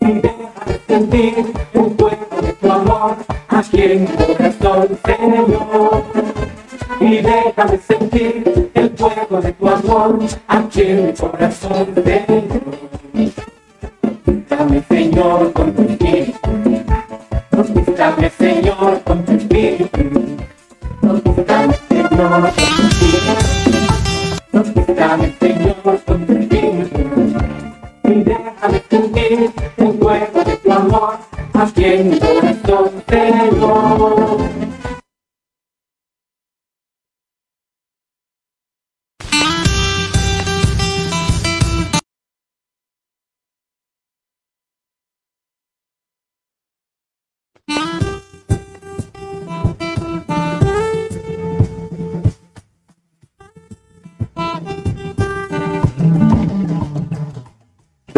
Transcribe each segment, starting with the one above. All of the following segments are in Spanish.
Y déjame sentir un fuego de tu amor aquí mi corazón, Señor. Y déjame sentir el fuego de tu amor aquí mi corazón, Señor.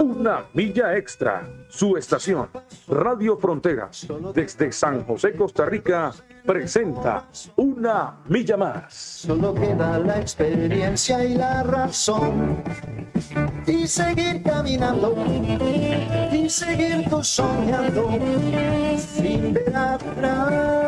una milla extra. Su estación, Radio Fronteras, desde San José, Costa Rica, presenta una milla más. Solo queda la experiencia y la razón. Y seguir caminando. Y seguir tú soñando. Sin ver atrás.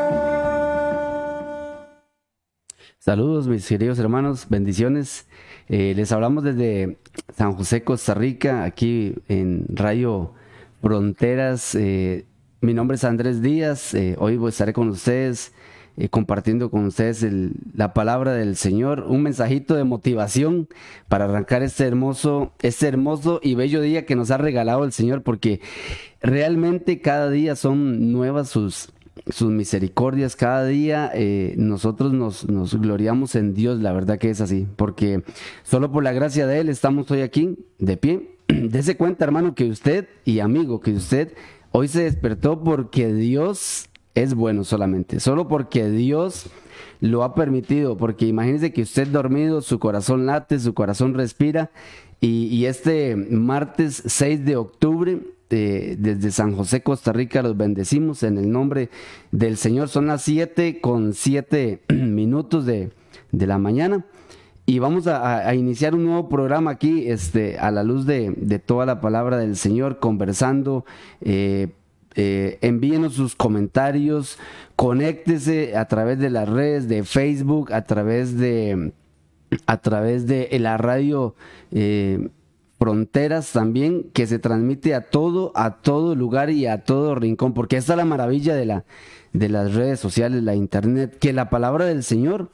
Saludos mis queridos hermanos, bendiciones. Eh, les hablamos desde San José, Costa Rica, aquí en Rayo Fronteras. Eh, mi nombre es Andrés Díaz, eh, hoy estaré con ustedes compartiendo con ustedes la palabra del Señor, un mensajito de motivación para arrancar este hermoso, este hermoso y bello día que nos ha regalado el Señor, porque realmente cada día son nuevas sus, sus misericordias, cada día eh, nosotros nos, gloriamos en Dios, la verdad que es así, porque solo por la gracia de Él estamos hoy aquí de pie. Dese cuenta, hermano, que usted y amigo, que usted hoy se despertó porque Dios es bueno solamente, solo porque Dios lo ha permitido, porque imagínese que usted dormido, su corazón late, su corazón respira, y, y este martes 6 de octubre, desde San José, Costa Rica, los bendecimos en el nombre del Señor. Son las 7 con 7 minutos de, de la mañana. Y vamos a iniciar un nuevo programa aquí, este, a la luz de, de toda la palabra del Señor, conversando. eh, eh, envíenos sus comentarios, conéctese a través de las redes de Facebook, a través de a través de la radio eh, Fronteras también, que se transmite a todo, a todo lugar y a todo rincón, porque esta es la maravilla de, la, de las redes sociales, la internet, que la palabra del Señor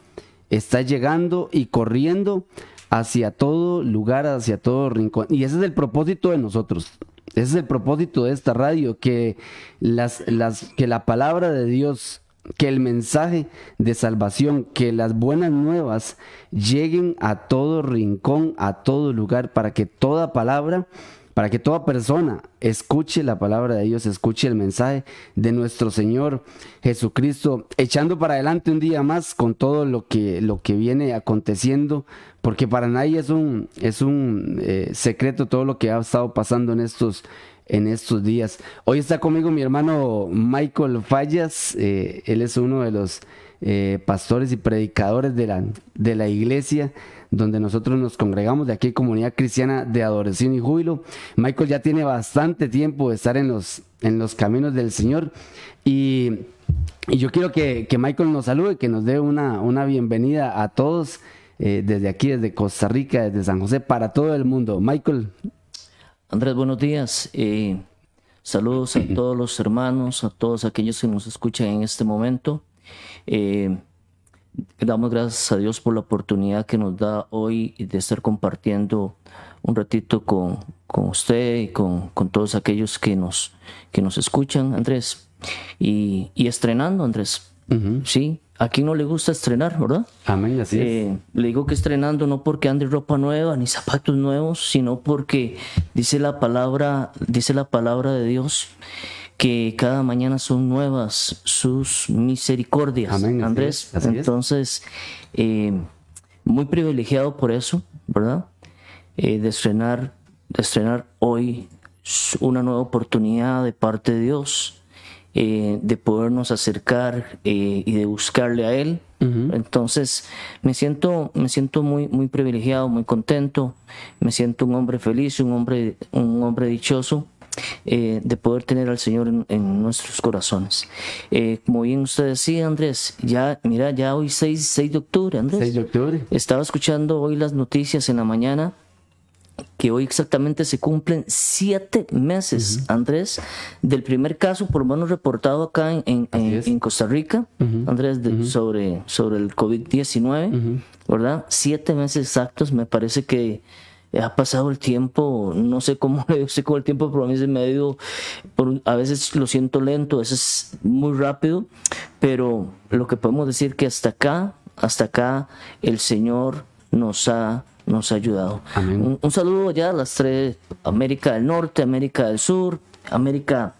está llegando y corriendo hacia todo lugar, hacia todo rincón. Y ese es el propósito de nosotros. Ese es el propósito de esta radio, que, las, las, que la palabra de Dios que el mensaje de salvación, que las buenas nuevas lleguen a todo rincón, a todo lugar, para que toda palabra, para que toda persona escuche la palabra de Dios, escuche el mensaje de nuestro Señor Jesucristo, echando para adelante un día más con todo lo que, lo que viene aconteciendo, porque para nadie es un, es un eh, secreto todo lo que ha estado pasando en estos en estos días. Hoy está conmigo mi hermano Michael Fallas, eh, él es uno de los eh, pastores y predicadores de la, de la iglesia donde nosotros nos congregamos de aquí, Comunidad Cristiana de Adoración y Júbilo. Michael ya tiene bastante tiempo de estar en los, en los caminos del Señor y, y yo quiero que, que Michael nos salude, que nos dé una, una bienvenida a todos eh, desde aquí, desde Costa Rica, desde San José, para todo el mundo. Michael, Andrés, buenos días. Eh, saludos a todos los hermanos, a todos aquellos que nos escuchan en este momento. Eh, damos gracias a Dios por la oportunidad que nos da hoy de estar compartiendo un ratito con, con usted y con, con todos aquellos que nos, que nos escuchan, Andrés. Y, y estrenando, Andrés. Sí, a quién no le gusta estrenar, ¿verdad? amén, así es. Eh, le digo que estrenando no porque ande ropa nueva ni zapatos nuevos, sino porque dice la palabra, dice la palabra de Dios que cada mañana son nuevas sus misericordias. Amén, así Andrés, es, así entonces, eh, muy privilegiado por eso, ¿verdad? Eh, de estrenar, de estrenar hoy una nueva oportunidad de parte de Dios, eh, de podernos acercar eh, y de buscarle a Él. Entonces, me siento, me siento muy, muy privilegiado, muy contento, me siento un hombre feliz, un hombre, un hombre dichoso. eh, de poder tener al Señor en, en nuestros corazones. Eh, como bien usted decía, Andrés, ya, mira, ya hoy 6, 6 de octubre, Andrés. 6 de octubre. Estaba escuchando hoy las noticias en la mañana que hoy exactamente se cumplen siete meses, Andrés, del primer caso, por lo menos reportado acá en, en- en- es. en Costa Rica, Andrés, de- sobre, sobre el COVID-19, ¿verdad? Siete meses exactos, me parece que ha pasado el tiempo, no sé cómo le sé con el tiempo, pero a mí se me ha ido, por a veces lo siento lento, a veces muy rápido, pero lo que podemos decir que hasta acá, hasta acá, el Señor nos ha, nos ha ayudado. Amén. Un, un saludo ya a las tres, América del Norte, América del Sur, América,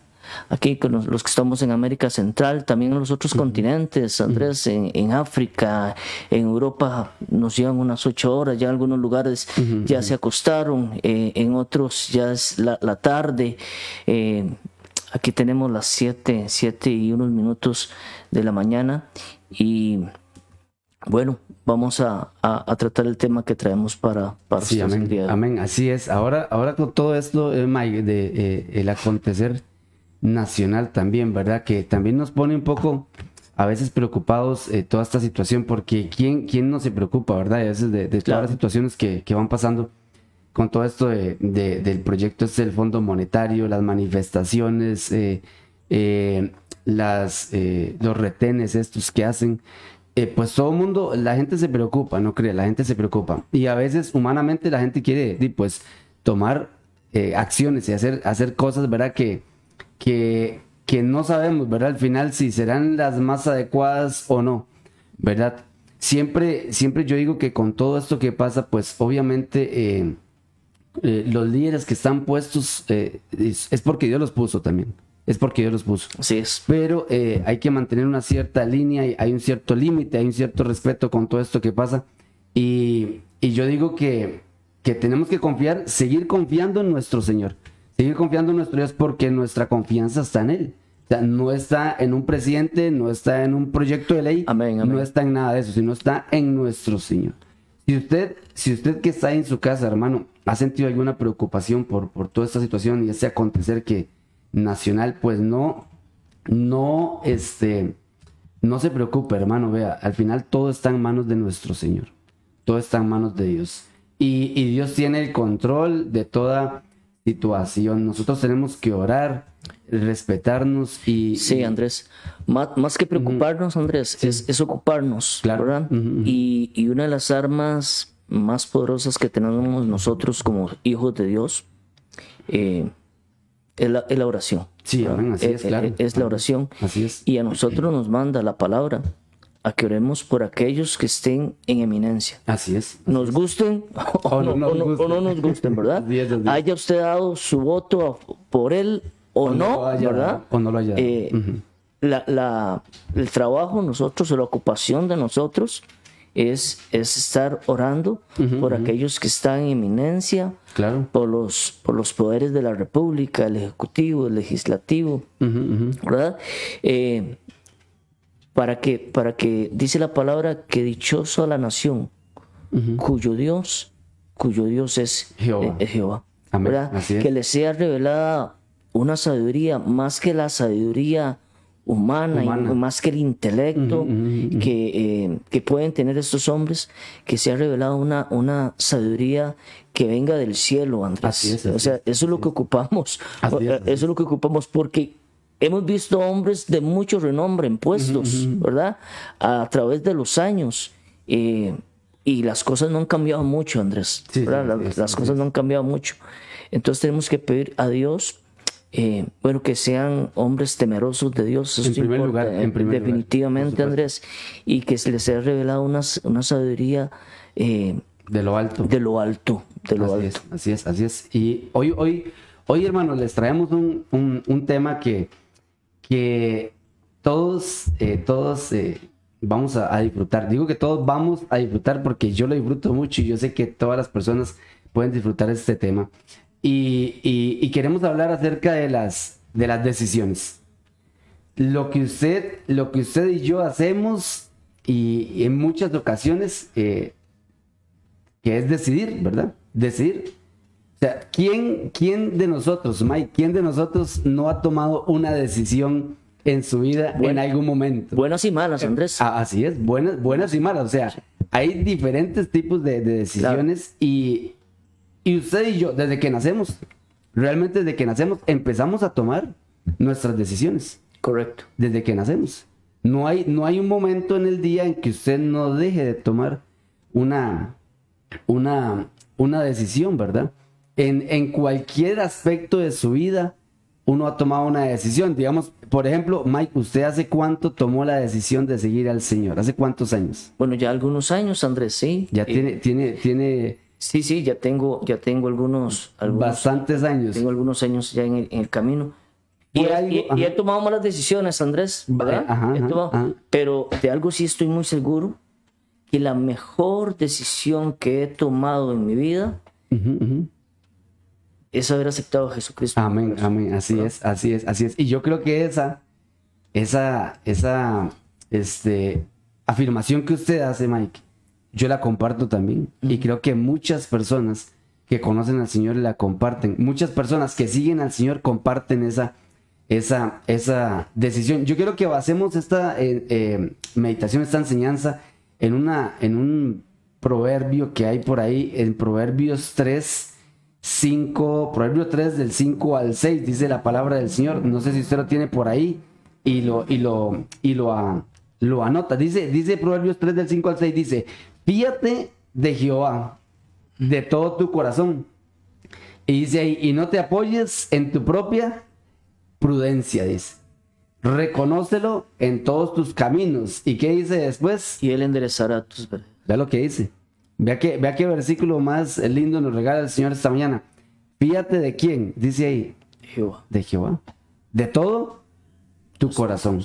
aquí con los, los que estamos en América Central, también en los otros continentes, Andrés, en, en África, en Europa nos llevan unas ocho horas, ya en algunos lugares ya se acostaron, eh, en otros ya es la, la tarde. eh, aquí tenemos las siete, siete y unos minutos de la mañana y bueno, vamos a, a- a tratar el tema que traemos para, para Sí, el amén, día de amén, así es. Ahora, ahora con todo esto, eh, Mike, de eh, el acontecer nacional también, ¿verdad? Que también nos pone un poco a veces preocupados eh, toda esta situación, porque ¿quién, quién no se preocupa, verdad? Y a veces de, de todas Claro. las situaciones que, que van pasando con todo esto de- de- del proyecto este del Fondo Monetario, las manifestaciones, las, los retenes estos que hacen, eh, pues todo el mundo, la gente se preocupa, no cree, la gente se preocupa. Y a veces humanamente la gente quiere, pues, tomar eh, acciones y hacer, hacer cosas, ¿verdad? Que, que, que no sabemos, ¿verdad? Al final si serán las más adecuadas o no, ¿verdad? Siempre, siempre yo digo que con todo esto que pasa, pues obviamente eh, los líderes que están puestos es, es porque Dios los puso también. Es porque Dios los puso. Así es. Pero eh, hay que mantener una cierta línea, hay un cierto límite, hay un cierto respeto con todo esto que pasa. Y, y yo digo que, que tenemos que confiar, seguir confiando en nuestro Señor, seguir confiando en nuestro Dios porque nuestra confianza está en Él. O sea, no está en un presidente, no está en un proyecto de ley, Amén, amén. no está en nada de eso, sino está en nuestro Señor. Si usted, si usted que está en su casa, hermano, ha sentido alguna preocupación por, por toda esta situación y ese acontecer que nacional, pues no, no, este, no se preocupe, hermano, vea, al final todo está en manos de nuestro Señor, todo está en manos de Dios. Y, y Dios tiene el control de toda situación. Nosotros tenemos que orar, respetarnos y... Sí, Andrés. Más, más que preocuparnos, Andrés, es, es ocuparnos, Claro. ¿verdad? Y, y una de las armas más poderosas que tenemos nosotros como hijos de Dios eh, es, la, es la oración. Sí, amén, así Eh, es, eh, claro. Es la oración. Así es. Y a nosotros nos manda la palabra a que oremos por aquellos que estén en eminencia. Así es. Nos gusten o, O no no, nos o no- gusten. o no nos gusten, ¿verdad? Haya usted dado su voto por él o, no haya ¿verdad? o no lo haya dado. Eh, Ujú. la, la- el trabajo nosotros, o la ocupación de nosotros es, es estar orando por aquellos que están en eminencia, Claro. por los, por los poderes de la República, el Ejecutivo, el Legislativo. ¿verdad? Eh, para que, para que dice la palabra que dichoso a la nación cuyo Dios, cuyo Dios es Jehová. eh, es Jehová. Amén, ¿verdad? así es. Que le sea revelada una sabiduría más que la sabiduría humana, y Humana. más que el intelecto que, eh, que pueden tener estos hombres, que sea revelada una, una sabiduría que venga del cielo, Andrés. Así es, así o sea, eso es lo que ocupamos. Es, Eh, Eso es lo que ocupamos porque hemos visto hombres de mucho renombre en puestos, ¿verdad? A, través de los años. eh, y las cosas no han cambiado mucho, Andrés. Las las cosas no han cambiado mucho. Entonces tenemos que pedir a Dios, eh, bueno, que sean hombres temerosos de Dios. Eso En sí primer importa, lugar, eh, en primer lugar, definitivamente. Andrés. Y que se les sea revelado una, una sabiduría eh, De lo alto. de lo alto, de lo así alto. es, así es, así es. Y hoy, hoy, hoy, hermanos, les traemos un, un- un tema que, que todos, eh, todos eh, vamos a, a disfrutar. Digo que todos vamos a disfrutar porque yo lo disfruto mucho y yo sé que todas las personas pueden disfrutar este tema. Y, y- y queremos hablar acerca de las, de las decisiones. Lo que usted, lo que usted y yo hacemos y, y en muchas ocasiones eh, que es decidir, ¿verdad? Decidir. O sea, ¿quién, ¿quién de nosotros, Mike, quién de nosotros no ha tomado una decisión en su vida en Bueno. algún momento? Buenas y malas, Andrés. Ah, Así es, buenas, buenas y malas. O sea, hay diferentes tipos de, de decisiones y, y usted y yo, desde que nacemos, realmente desde que nacemos, empezamos a tomar nuestras decisiones. Correcto. Desde que nacemos. No hay, no hay un momento en el día en que usted no deje de tomar una, una, una decisión, ¿verdad? En, en cualquier aspecto de su vida, uno ha tomado una decisión. Digamos, por ejemplo, Mike, ¿usted hace cuánto tomó la decisión de seguir al Señor? ¿Hace cuántos años? Bueno, ya algunos años, Andrés, sí. Ya Eh, tiene, tiene, tiene Sí, sí, ya tengo, ya tengo algunos, algunos bastantes años. tengo algunos años ya en el, en el camino. Y, he- algo- y- y he ajá. tomado malas decisiones, Andrés, ¿verdad? Ajá, He ajá, tomado- ajá. Pero de algo sí estoy muy seguro, que la mejor decisión que he tomado en mi vida es haber aceptado a Jesucristo. Amén, amén, así es, así es, así es. Y yo creo que esa, esa, esa, este, afirmación que usted hace, Mike, yo la comparto también. Y creo que muchas personas que conocen al Señor la comparten. Muchas personas que siguen al Señor comparten esa, esa, esa decisión. Yo quiero que basemos esta eh, eh, meditación, esta enseñanza en, una, en un proverbio que hay por ahí, en Proverbios 3, 5, Proverbio 3 del 5 al 6, dice la palabra del Señor. No sé si usted lo tiene por ahí y lo, y lo, y lo, a- lo anota. Dice, dice Proverbios 3 del 5 al 6, dice, fíjate de Jehová de todo tu corazón. Y dice ahí, y no te apoyes en tu propia prudencia, dice. Reconócelo en todos tus caminos. ¿Y qué dice después? Y Él enderezará tus veredas. Vea lo que dice. Vea, que, vea qué versículo más lindo nos regala el Señor esta mañana. Fíjate de quién, dice ahí, Jehová. de Jehová. De todo tu corazón.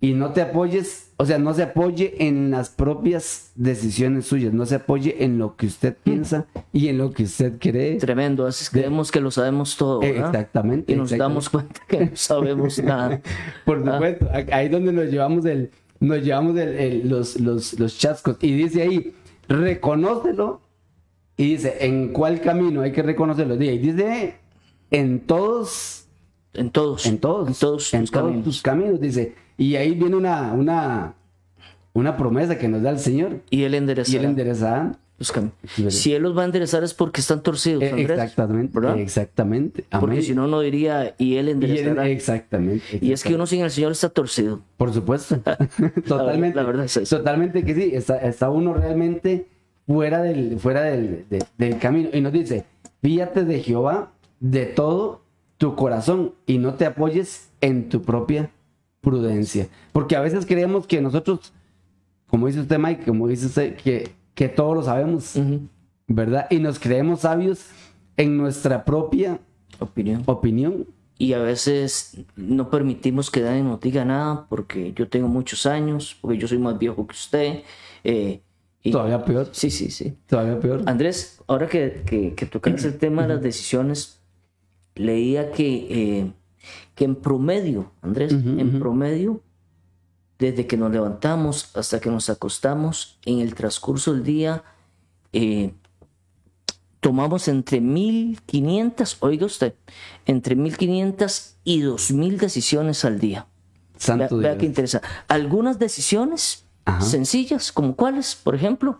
Y no te apoyes, o sea, no se apoye en las propias decisiones suyas, no se apoye en lo que usted piensa y en lo que usted cree. Tremendo, a veces creemos que lo sabemos todo, ¿verdad? exactamente, Y nos exactamente. damos cuenta que no sabemos nada. Por Ah. supuesto, a- ahí donde nos llevamos el, nos llevamos el- el- los, los, los chascos. Y dice ahí, reconócelo. Y dice, ¿en cuál camino hay que reconocerlo? Y dice, en todos, En todos. en todos, En todos en tus todos caminos. tus caminos, dice. Y ahí viene una, una, una promesa que nos da el Señor. Y Él Y enderezará él enderezará. ¿verdad? Si Él los va a enderezar es porque están torcidos, Eh, Andrés. exactamente, ¿verdad? exactamente. Porque si no, no diría, y Él Y él- enderezará. exactamente, Y es que uno sin el Señor está torcido. Por supuesto. Totalmente. la verdad es eso. Totalmente que sí. Está, está uno realmente fuera del, fuera del, de- del camino. Y nos dice, fíjate de Jehová de todo tu corazón y no te apoyes en tu propia prudencia. Porque a veces creemos que nosotros, como dice usted Mike, como dice usted, que, que todo lo sabemos. ¿verdad? Y nos creemos sabios en nuestra propia Opinión. opinión. Y a veces no permitimos que nadie nos diga nada porque yo tengo muchos años, porque yo soy más viejo que usted. eh, y- Todavía peor. Sí, sí, sí. Todavía peor. Andrés, ahora que, que, que tocas el tema de las decisiones, leía que, eh, que en promedio, Andrés, en promedio, desde que nos levantamos hasta que nos acostamos, en el transcurso del día, eh, tomamos entre 1500, oiga usted, entre 1500 y 2000 decisiones al día. Santo vea qué interesante. Algunas decisiones Ajá. sencillas, como cuáles, por ejemplo,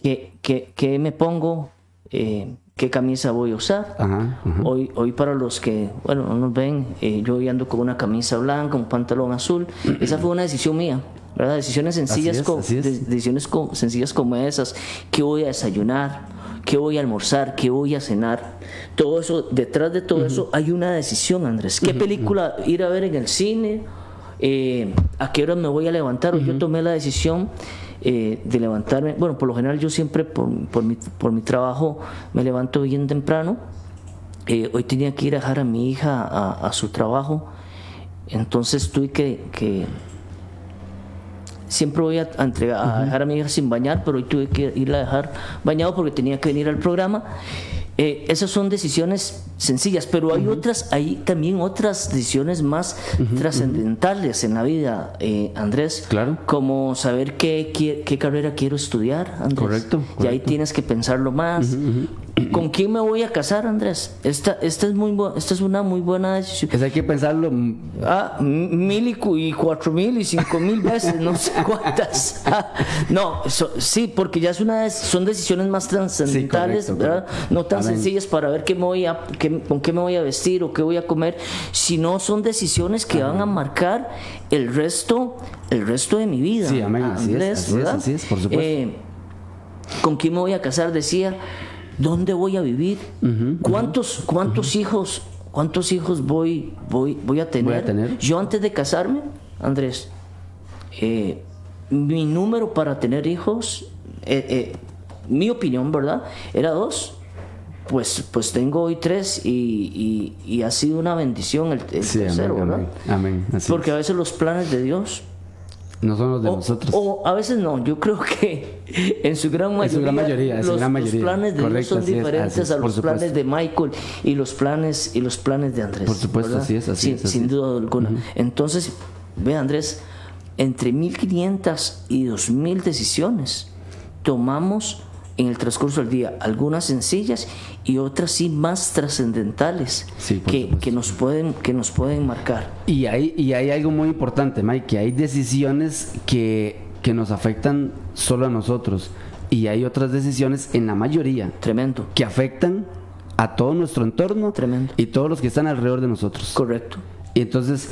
que, que, que me pongo, eh, qué camisa voy a usar. Ajá, ajá. Hoy, hoy para los que, bueno, no nos ven, eh, yo hoy ando con una camisa blanca, un pantalón azul. Esa fue una decisión mía, ¿verdad? Decisiones sencillas, es, co- así es. de- decisiones sencillas como esas. ¿Qué voy a desayunar? ¿Qué voy a almorzar? ¿Qué voy a cenar? Todo eso, detrás de todo eso hay una decisión, Andrés. ¿Qué película ir a ver en el cine? Eh, ¿A qué hora me voy a levantar? Yo tomé la decisión eh, de levantarme. Bueno, por lo general yo siempre por, por mi, por mi trabajo me levanto bien temprano. Eh, hoy tenía que ir a dejar a mi hija a, a su trabajo. Entonces tuve que, que siempre voy a, a entregar, a dejar a mi hija sin bañar, pero hoy tuve que ir a dejar bañado porque tenía que venir al programa. Eh, esas son decisiones sencillas, pero hay otras, hay también otras decisiones más trascendentales en la vida, eh, Andrés. Claro. Como saber qué, qué, qué carrera quiero estudiar, Andrés. Correcto, Y ahí correcto. tienes que pensarlo más. ¿Con quién me voy a casar, Andrés? Esta, esta, es, muy, esta es una muy buena decisión. Eso hay que pensarlo. Ah, mil y, cu- y cuatro mil y cinco mil veces, no sé cuántas. No, so- sí, porque ya es una de- son decisiones más trascendentales, correcto. No tan Amén. sencillas para ver qué me voy a, qué- con qué me voy a vestir o qué voy a comer, sino son decisiones que van a marcar el resto, el resto de mi vida. Sí, amén, así es, Andrés, así es, ¿verdad? así es, por supuesto. Eh, ¿Con quién me voy a casar? Decía, ¿dónde voy a vivir? ¿Cuántos, cuántos hijos, cuántos hijos voy, voy, voy a tener? tener. Yo antes de casarme, Andrés, eh, mi número para tener hijos, eh, eh, mi opinión, ¿verdad? Era dos. Pues, pues tengo hoy tres y, y- y ha sido una bendición el, el Sí, tercero, amén, ¿verdad? amén, amén, así Porque a veces los planes de Dios No son los de o, nosotros. o a veces no, yo creo que en su gran mayoría, su gran mayoría, los, gran los mayoría. planes de Correcto, son diferentes es, a los planes supuesto. de Michael y los planes y los planes de Andrés. Por supuesto, ¿verdad? así es, así sin, es, así sin duda alguna. Entonces, ve Andrés, entre 1500 y 2000 decisiones tomamos en el transcurso del día, algunas sencillas y otras sí más trascendentales Sí, que, que nos pueden que nos pueden marcar. Y hay, y hay algo muy importante, Mike, que hay decisiones que, que nos afectan solo a nosotros. Y hay otras decisiones, en la mayoría, Tremendo. que afectan a todo nuestro entorno Tremendo. y todos los que están alrededor de nosotros. Correcto. Y entonces,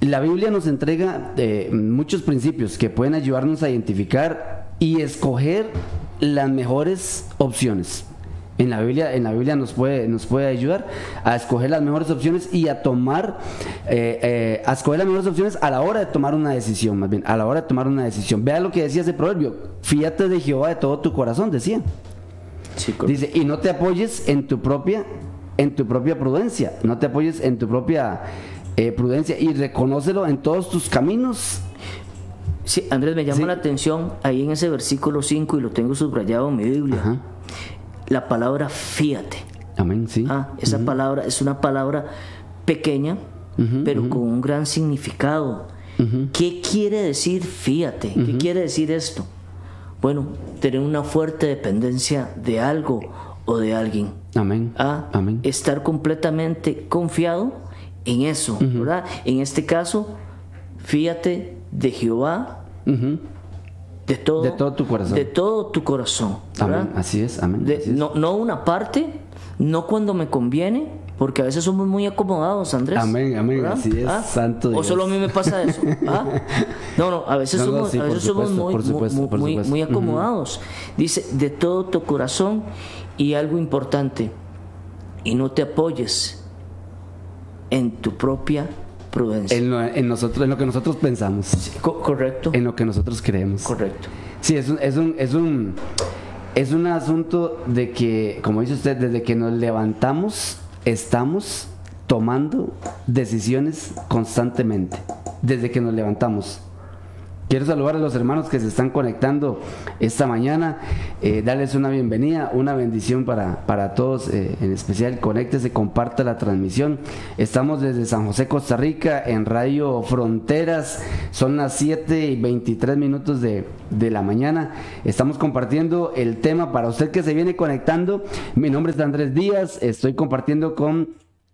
la Biblia nos entrega eh, muchos principios que pueden ayudarnos a identificar y escoger las mejores opciones. En la Biblia, en la Biblia nos puede, nos puede ayudar a escoger las mejores opciones y a tomar, eh, eh, a escoger las mejores opciones a la hora de tomar una decisión, más bien, a la hora de tomar una decisión. Vea lo que decía ese proverbio, fíjate de Jehová de todo tu corazón, decía. Correcto. Dice, y no te apoyes en tu propia, en tu propia prudencia, no te apoyes en tu propia eh, prudencia y reconócelo en todos tus caminos. Sí, Andrés, me llama Sí. la atención ahí en ese versículo 5 y lo tengo subrayado en mi Biblia. Ajá. La palabra fíjate. Amén, sí. Ah, esa palabra es una palabra pequeña, pero con un gran significado. ¿Qué quiere decir fíjate? ¿Qué quiere decir esto? Bueno, tener una fuerte dependencia de algo o de alguien. Amén. a Amén. estar completamente confiado en eso, ¿verdad? En este caso, fíjate de Jehová Ujú. de todo, De todo tu corazón. de todo tu corazón. Amén. Así es, amén. De- así es. no, no una parte, no cuando me conviene, porque a veces somos muy acomodados, Andrés. Amén, amén, ¿verdad? así es, santo O solo a mí me pasa eso. ¿ah? No, no, a veces No, no, somos, sí, a por veces somos supuesto, muy, supuesto, acomodados. Dice, de todo tu corazón y algo importante, y no te apoyes en tu propia prudencia. En lo, en nosotros, en lo que nosotros pensamos, Co- correcto, en lo que nosotros creemos. correcto. Sí, es un, es un, es un, es un asunto de que, como dice usted, desde que nos levantamos, estamos tomando decisiones constantemente. Desde que nos levantamos. Quiero saludar a los hermanos que se están conectando esta mañana, eh, darles una bienvenida, una bendición para, para todos, eh, en especial conéctese, comparta la transmisión. Estamos desde San José, Costa Rica, en Radio Fronteras, son las 7 y 23 minutos de, de la mañana. Estamos compartiendo el tema para usted que se viene conectando. Mi nombre es Andrés Díaz, estoy compartiendo con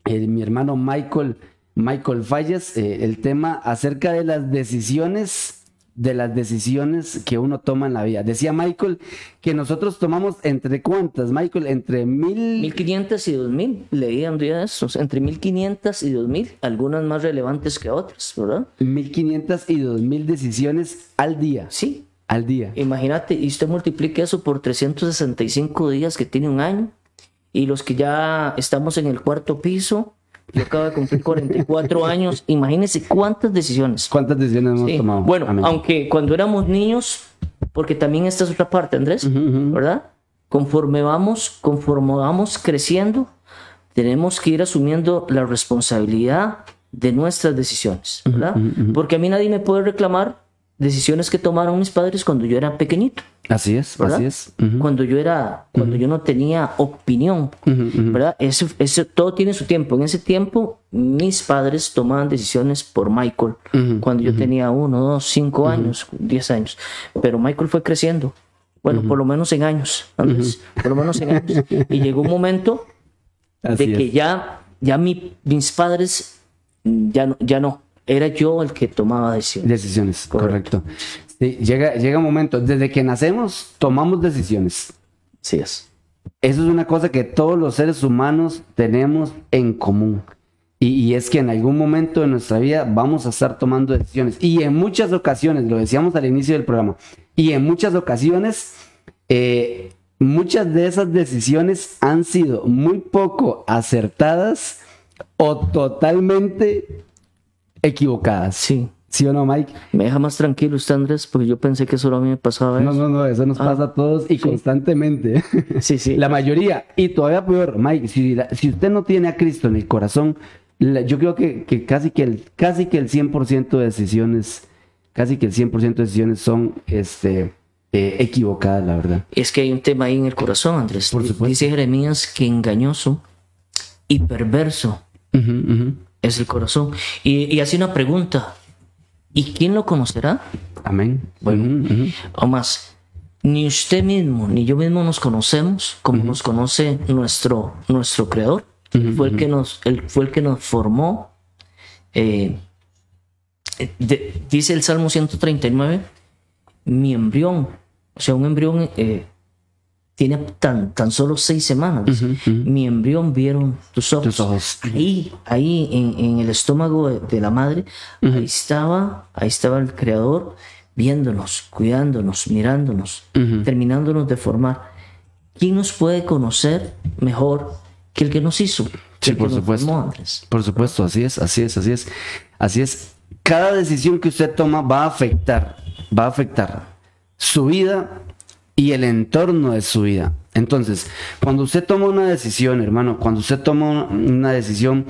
eh, mi hermano Michael, Michael Fallas, eh, el tema acerca de las decisiones de las decisiones que uno toma en la vida. Decía Michael que nosotros tomamos entre cuántas, Michael, entre mil... 1500 y 2000, leí un día de esos, entre 1500 y 2000, algunas más relevantes que otras, ¿verdad? 1500 y 2000 decisiones al día. Sí, Al día. imagínate, y usted multiplique eso por 365 días que tiene un año, y los que ya estamos en el cuarto piso, yo acabo de cumplir 44 años, imagínense cuántas decisiones. ¿Cuántas decisiones hemos Sí. tomado? Bueno, Amén. aunque cuando éramos niños, porque también esta es otra parte, Andrés, ¿verdad? Conforme vamos, conforme vamos creciendo, tenemos que ir asumiendo la responsabilidad de nuestras decisiones, ¿verdad? Porque a mí nadie me puede reclamar decisiones que tomaron mis padres cuando yo era pequeñito. Así es, ¿verdad? así es. Cuando yo era, cuando yo no tenía opinión, ¿verdad? Eso, eso, todo tiene su tiempo. En ese tiempo, mis padres tomaban decisiones por Michael, cuando yo tenía uno, dos, cinco años, diez años. Pero Michael fue creciendo. Bueno, por lo menos en años, Andrés, por lo menos en años. Y llegó un momento Así de que es. ya, ya mi- mis padres ya no, ya no. Era yo el que tomaba decisiones. Decisiones, Correcto. correcto. Sí, llega, llega un momento, desde que nacemos, tomamos decisiones. Sí es. Eso es una cosa que todos los seres humanos tenemos en común. Y, y es que en algún momento de nuestra vida vamos a estar tomando decisiones. Y en muchas ocasiones, lo decíamos al inicio del programa, y en muchas ocasiones, eh, muchas de esas decisiones han sido muy poco acertadas o totalmente equivocadas. Sí. ¿Sí o no, Mike? Me deja más tranquilo usted, Andrés, porque yo pensé que solo a mí me pasaba No, eso. no, no, eso nos Ah, pasa a todos y sí. constantemente. Sí, sí. La mayoría, y todavía peor, Mike, si, si usted no tiene a Cristo en el corazón, la- yo creo que, que casi que el casi que el 100% de decisiones, casi que el 100% de decisiones son este, eh, equivocadas, la verdad. Es que hay un tema ahí en el corazón, Andrés. Por supuesto. Dice Jeremías que engañoso y perverso. Es el corazón. Y, y hace una pregunta. ¿Y quién lo conocerá? Amén. Bueno. O más, ni usted mismo ni yo mismo nos conocemos como nos conoce nuestro, nuestro creador. Fue, el que nos, él fue el que nos formó. Eh, eh, de- dice el Salmo 139, mi embrión, o sea, un embrión eh, tiene tan, tan solo seis semanas. Mi embrión vieron tus ojos. Tus ojos. Ahí, ahí en, en el estómago de, de la madre, ahí estaba, ahí estaba el creador viéndonos, cuidándonos, mirándonos, terminándonos de formar. ¿Quién nos puede conocer mejor que el que nos hizo? Sí, por supuesto. Por supuesto, así es, así es, así es. Así es. Cada decisión que usted toma va a afectar, va a afectar su vida y el entorno de su vida. Entonces, cuando usted toma una decisión, hermano, cuando usted toma una decisión,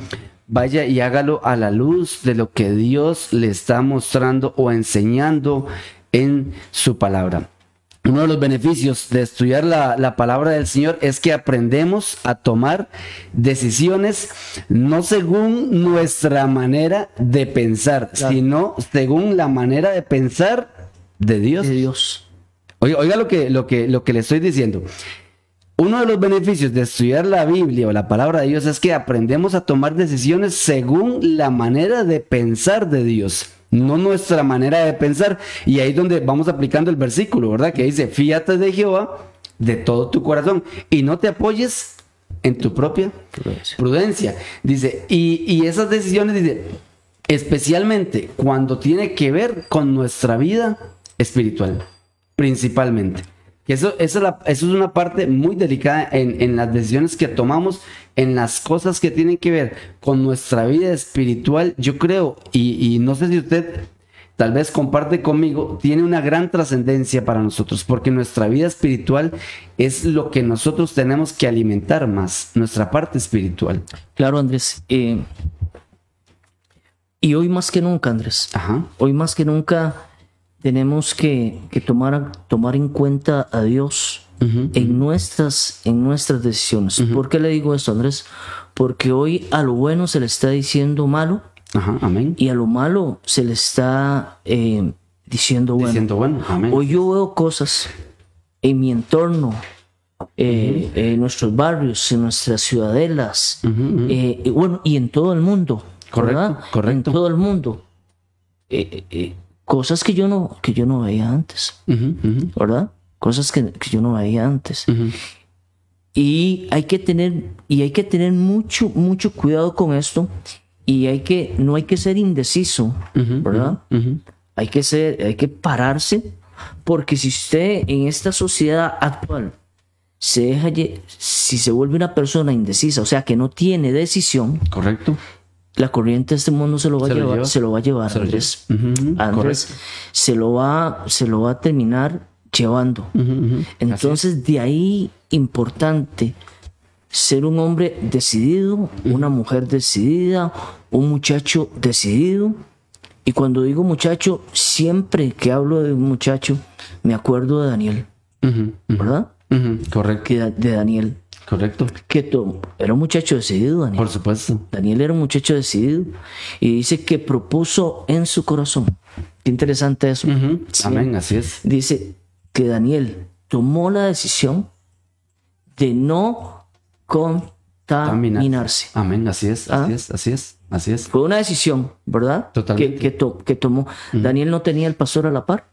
vaya y hágalo a la luz de lo que Dios le está mostrando o enseñando en su palabra. Uno de los beneficios de estudiar la, la palabra del Señor es que aprendemos a tomar decisiones no según nuestra manera de pensar, sino según la manera de pensar de Dios. De Dios. Oiga, oiga lo, que, lo, que, lo que le estoy diciendo. Uno de los beneficios de estudiar la Biblia o la palabra de Dios es que aprendemos a tomar decisiones según la manera de pensar de Dios, no nuestra manera de pensar. Y ahí es donde vamos aplicando el versículo, ¿verdad? Que dice, fíjate de Jehová de todo tu corazón y no te apoyes en tu propia Prudencia. prudencia. Dice, y, y esas decisiones, dice, especialmente cuando tiene que ver con nuestra vida espiritual, principalmente. Eso, eso, es la- eso es una parte muy delicada en, en las decisiones que tomamos, en las cosas que tienen que ver con nuestra vida espiritual. Yo creo, y, y no sé si usted tal vez comparte conmigo, tiene una gran trascendencia para nosotros, porque nuestra vida espiritual es lo que nosotros tenemos que alimentar más, nuestra parte espiritual. Claro, Andrés. eh, y hoy más que nunca, Andrés, Ajá. hoy más que nunca tenemos que, que tomar, tomar en cuenta a Dios en, nuestras, en nuestras decisiones. ¿Por qué le digo esto, Andrés? Porque hoy a lo bueno se le está diciendo malo Ajá, amén. y a lo malo se le está eh, diciendo bueno. Diciendo bueno, amén. Hoy yo veo cosas en mi entorno, eh, en nuestros barrios, en nuestras ciudadelas, eh, y bueno, y en todo el mundo. Correcto, ¿verdad? correcto. En todo el mundo. Eh, cosas que yo no, que yo no veía antes, ¿verdad? Cosas que, que yo no veía antes. Y hay que tener, y hay que tener mucho, mucho cuidado con esto. Y hay que, no hay que ser indeciso, ¿verdad? Hay que ser, hay que pararse, porque si usted en esta sociedad actual se deja, si se vuelve una persona indecisa, o sea que no tiene decisión, Correcto. La corriente de este mundo se lo va Se a llevar, lleva. se lo va a llevar, Andrés. lleva. Andrés, se lo va, se lo va a terminar llevando. Entonces, de ahí importante ser un hombre decidido, una mujer decidida, un muchacho decidido. Y cuando digo muchacho, siempre que hablo de un muchacho, me acuerdo de Daniel, ¿verdad? Correcto, Que de Daniel, correcto. que era un muchacho decidido, Daniel. Por supuesto. Daniel era un muchacho decidido y dice que propuso en su corazón. Qué interesante eso. Sí. Amén, así es. Dice que Daniel tomó la decisión de no contaminarse. Amén, así es, Ah. así es, así es, así es. Fue una decisión, ¿verdad? Totalmente. Que, que to- que tomó. Daniel no tenía el pastor a la par,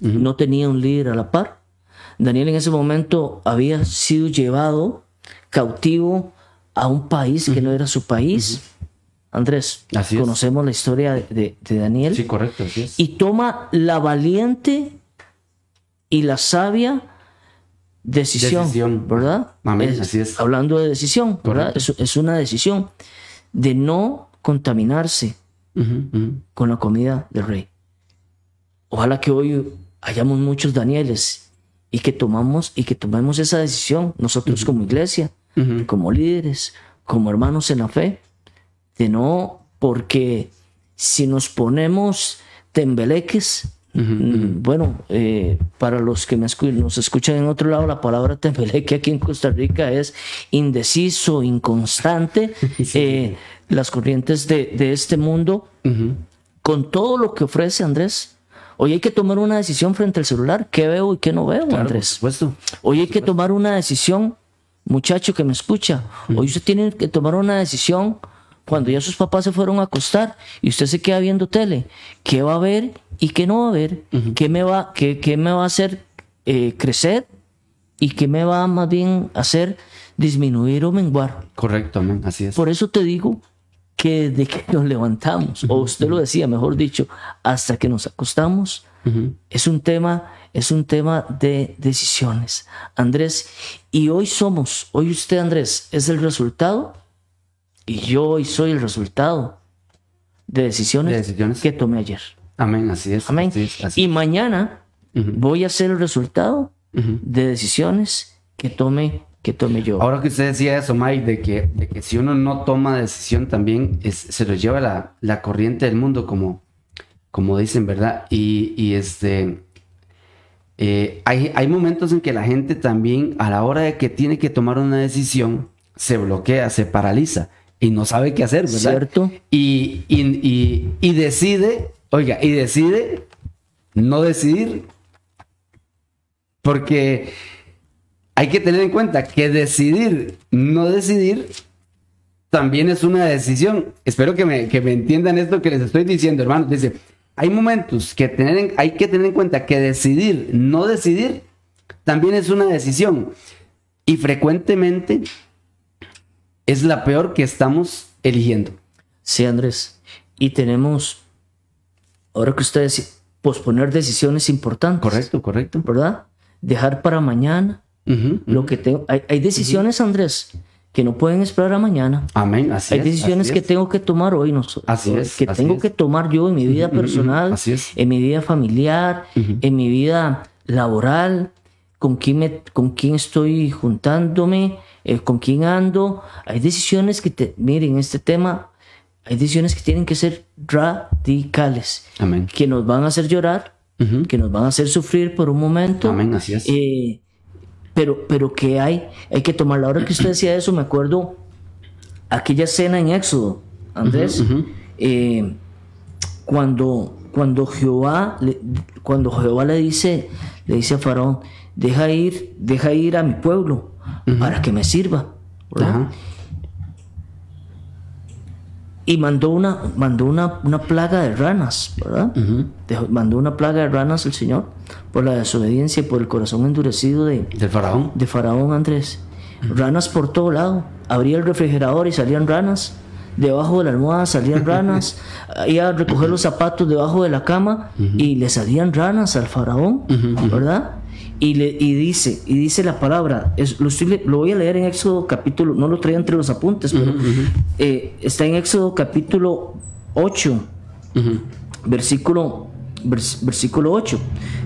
no tenía un líder a la par. Daniel en ese momento había sido llevado cautivo a un país que no era su país. Andrés, Así conocemos la historia de, Daniel. Sí, correcto, así es. y toma la valiente y la sabia decisión, Decisión. ¿verdad? Amén, así es. Hablando de decisión, ¿verdad? Es, es una decisión de no contaminarse con la comida del rey. Ojalá que hoy hayamos muchos Danieles y que tomamos y que tomemos esa decisión nosotros como iglesia, como líderes, como hermanos en la fe, de no porque si nos ponemos tembeleques, mm, bueno, eh, para los que me escu- nos escuchan en otro lado, la palabra tembeleque aquí en Costa Rica es indeciso, inconstante. Eh, las corrientes de, de este mundo con todo lo que ofrece Andrés. Hoy hay que tomar una decisión frente al celular. ¿Qué veo y qué no veo, Claro, por Andrés? supuesto. Hoy hay que tomar una decisión, muchacho que me escucha. Hoy usted tiene que tomar una decisión cuando ya sus papás se fueron a acostar y usted se queda viendo tele. ¿Qué va a ver y qué no va a ver? ¿Qué, me va, qué, qué me va a hacer eh, crecer y qué me va más bien a hacer disminuir o menguar? Correcto, amén, así es. Por eso te digo que desde que nos levantamos, o usted lo decía, mejor dicho, hasta que nos acostamos, es un tema, es un tema de decisiones. Andrés, y hoy somos, hoy usted, Andrés, es el resultado, y yo hoy soy el resultado de decisiones, De decisiones. que tomé ayer. Amén, así es. Amén. así es, así Y mañana voy a ser el resultado de decisiones que tome, que tome yo. Ahora que usted decía eso, Mike, de que, de que si uno no toma decisión también es- se lo lleva la, la corriente del mundo, como, como dicen, ¿verdad? Y, y este, eh, hay, hay momentos en que la gente también, a la hora de que tiene que tomar una decisión, se bloquea, se paraliza y no sabe qué hacer, ¿verdad? ¿Cierto? Y, y, y, y decide, oiga, y decide no decidir. Porque hay que tener en cuenta que decidir, no decidir, también es una decisión. Espero que me, que me entiendan esto que les estoy diciendo, hermanos. Dice, hay momentos que tener en- hay que tener en cuenta que decidir, no decidir, también es una decisión. Y frecuentemente es la peor que estamos eligiendo. Sí, Andrés. Y tenemos, ahora que ustedes, posponer decisiones importantes. Correcto, correcto. ¿Verdad? Dejar para mañana Ujú, lo que tengo. Hay, hay decisiones, Andrés, que no pueden esperar a mañana. Amén, así hay es, decisiones así que es. tengo que tomar hoy, no, Así es, que así tengo es. que tomar yo en mi vida personal, así es. en mi vida familiar, en mi vida laboral, con quién, me, con quién estoy juntándome, eh, con quién ando. Hay decisiones que, te, miren, este tema, hay decisiones que tienen que ser radicales, Amén. que nos van a hacer llorar, Ujú. que nos van a hacer sufrir por un momento. Amén, así es. Eh, pero, pero que hay, hay que tomar. La hora que usted decía eso, me acuerdo aquella escena en Éxodo, Andrés, eh, cuando, cuando Jehová, le, cuando Jehová le dice, le dice a Faraón, deja ir, deja ir a mi pueblo para que me sirva. ¿verdad? Y mandó una, mandó una, una plaga de ranas, ¿verdad? Dejó- mandó una plaga de ranas el Señor por la desobediencia y por el corazón endurecido de, Del faraón. de Faraón Andrés. Ranas por todo lado. Abría el refrigerador y salían ranas. Debajo de la almohada salían ranas. Iba a recoger los zapatos debajo de la cama y le salían ranas al faraón, ¿verdad? Y, le, y dice, y dice la palabra, es- lo, estoy le- lo voy a leer en Éxodo capítulo, no lo traía entre los apuntes, pero eh, está en Éxodo capítulo 8, versículo, vers- versículo 8.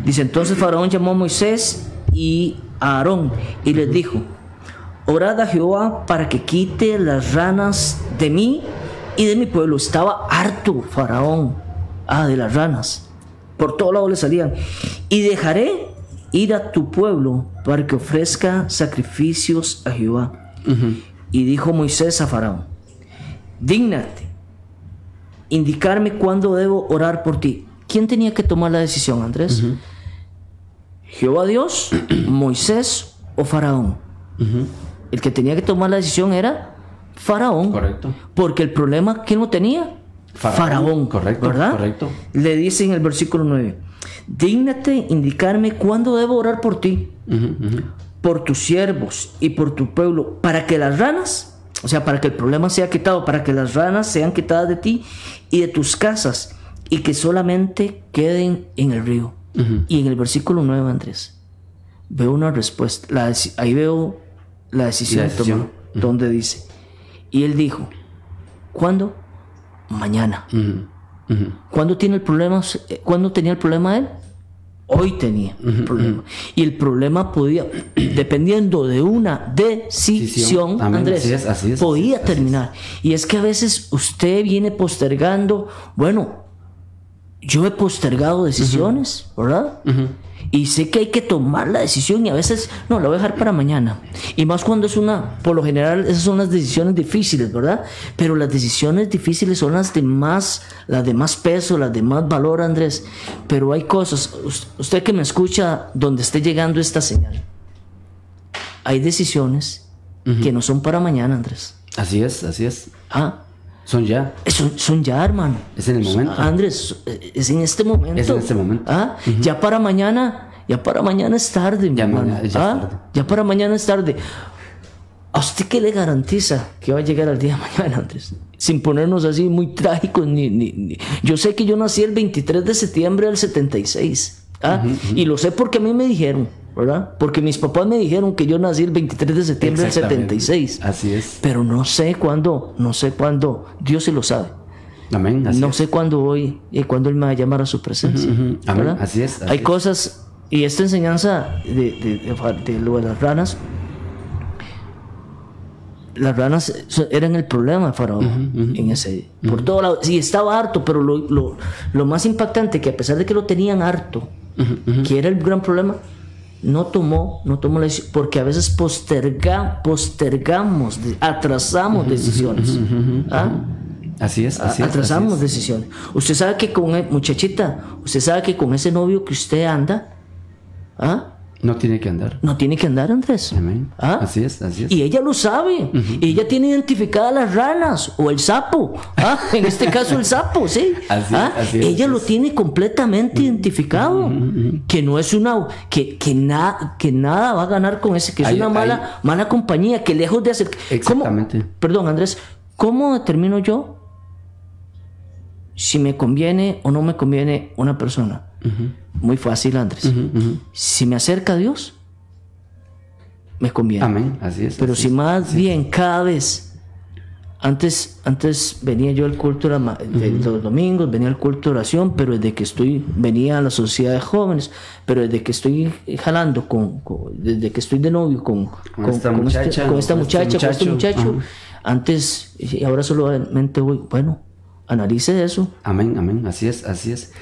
Dice, entonces Faraón llamó a Moisés y a Aarón y les dijo, orad a Jehová para que quite las ranas de mí y de mi pueblo. Estaba harto Faraón, ah, de las ranas. Por todo lado le salían. Y dejaré ir a tu pueblo para que ofrezca sacrificios a Jehová. Y dijo Moisés a Faraón, dígnate, indicarme cuándo debo orar por ti. ¿Quién tenía que tomar la decisión, Andrés? Jehová Dios, Moisés o Faraón. El que tenía que tomar la decisión era Faraón. Correcto. Porque el problema, ¿quién lo tenía? Faraón, correcto, ¿verdad? correcto. Le dice en el versículo 9, dígnate indicarme cuándo debo orar por ti, por tus siervos y por tu pueblo, para que las ranas, o sea, para que el problema sea quitado, para que las ranas sean quitadas de ti y de tus casas, y que solamente queden en el río. Y en el versículo 9, Andrés, veo una respuesta, la ahí veo la decisión, La decisión. tomada, donde dice, y él dijo, ¿cuándo? Mañana. ¿Cuándo tiene el problema? ¿Cuándo tenía el problema él? Hoy tenía el problema. Y el problema podía, dependiendo de una decisión. Amén. Andrés, Así es, así es, podía así es, así terminar. Y es que a veces usted viene postergando, bueno, yo he postergado decisiones, ¿verdad? Y sé que hay que tomar la decisión y a veces, no, la voy a dejar para mañana. Y más cuando es una, por lo general, esas son las decisiones difíciles, ¿verdad? Pero las decisiones difíciles son las de más, las de más peso, las de más valor, Andrés. Pero hay cosas, us- usted que me escucha donde esté llegando esta señal, hay decisiones que no son para mañana, Andrés. Así es, así es. Ah, Son ya. son, son ya, hermano. Es en el momento. Andrés, es en este momento. Es en este momento. Ah, Ya para mañana, ya para mañana es tarde, mi Ya hermano. mañana- ya Ah, es tarde. Ya para mañana es tarde. ¿A usted qué le garantiza que va a llegar al día de mañana, Andrés? Sin ponernos así muy trágicos. Ni, ni- ni- Yo sé que yo nací el 23 de septiembre del 76. ¿Ah? Y lo sé porque a mí me dijeron, ¿verdad? Porque mis papás me dijeron que yo nací el 23 de septiembre del Exactamente. 76. Así es. Pero no sé cuándo, no sé cuándo, Dios se lo sabe. Amén. Así no es. sé cuándo hoy y cuándo Él me va a llamar a su presencia. Ujú. Amén. ¿verdad? Así es, así Hay cosas, y esta enseñanza de, de- de- de lo de las ranas, las ranas eran el problema de Faraón en ese, por todo lado. Sí, estaba harto, pero lo, lo- lo más impactante que a pesar de que lo tenían harto, que era el gran problema, no tomó, no tomó la decisión, porque a veces posterga, postergamos, atrasamos decisiones. ¿Ah? Así es, así es. atrasamos así es. decisiones. Usted sabe que con, e- muchachita, usted sabe que con ese novio que usted anda, ¿ah? No tiene que andar. No tiene que andar, Andrés. Amén. ¿Ah? Así es, así es. Y ella lo sabe. Y ella tiene identificadas las ranas o el sapo. ¿ah? En este caso, el sapo, sí. Así es, ¿Ah? así es, ella así lo es. tiene completamente identificado. Que no es una. Que, que, na- que nada va a ganar con ese. Que es una mala, mala compañía. Que lejos de hacer. ¿Cómo- Exactamente. Perdón, Andrés. ¿Cómo determino yo si me conviene o no me conviene una persona? Muy fácil, Andrés. Si me acerca a Dios, me conviene. Amén. Así es. Pero así si es. más bien cada vez, antes, antes venía yo al culto de, la ma- de los domingos, venía al culto de oración, pero desde que estoy, venía a la sociedad de jóvenes, pero desde que estoy jalando, con, con- desde que estoy de novio con, con, esta con este- muchacha, con esta este muchacha, con este muchacho, muchacho, antes, y ahora solamente voy, bueno, analice eso. Amén, amén, así es, así es.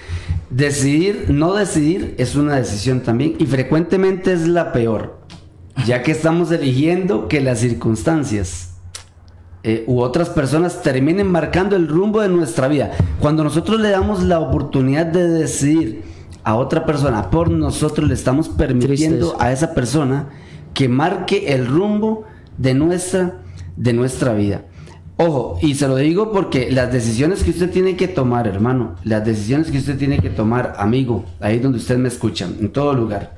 Decidir, no decidir es una decisión también y frecuentemente es la peor, ya que estamos eligiendo que las circunstancias eh, u otras personas terminen marcando el rumbo de nuestra vida. Cuando nosotros le damos la oportunidad de decidir a otra persona por nosotros, le estamos permitiendo a esa persona que marque el rumbo de nuestra, de nuestra vida. Ojo, y se lo digo porque las decisiones que usted tiene que tomar, hermano, las decisiones que usted tiene que tomar, amigo, ahí donde usted me escucha, en todo lugar,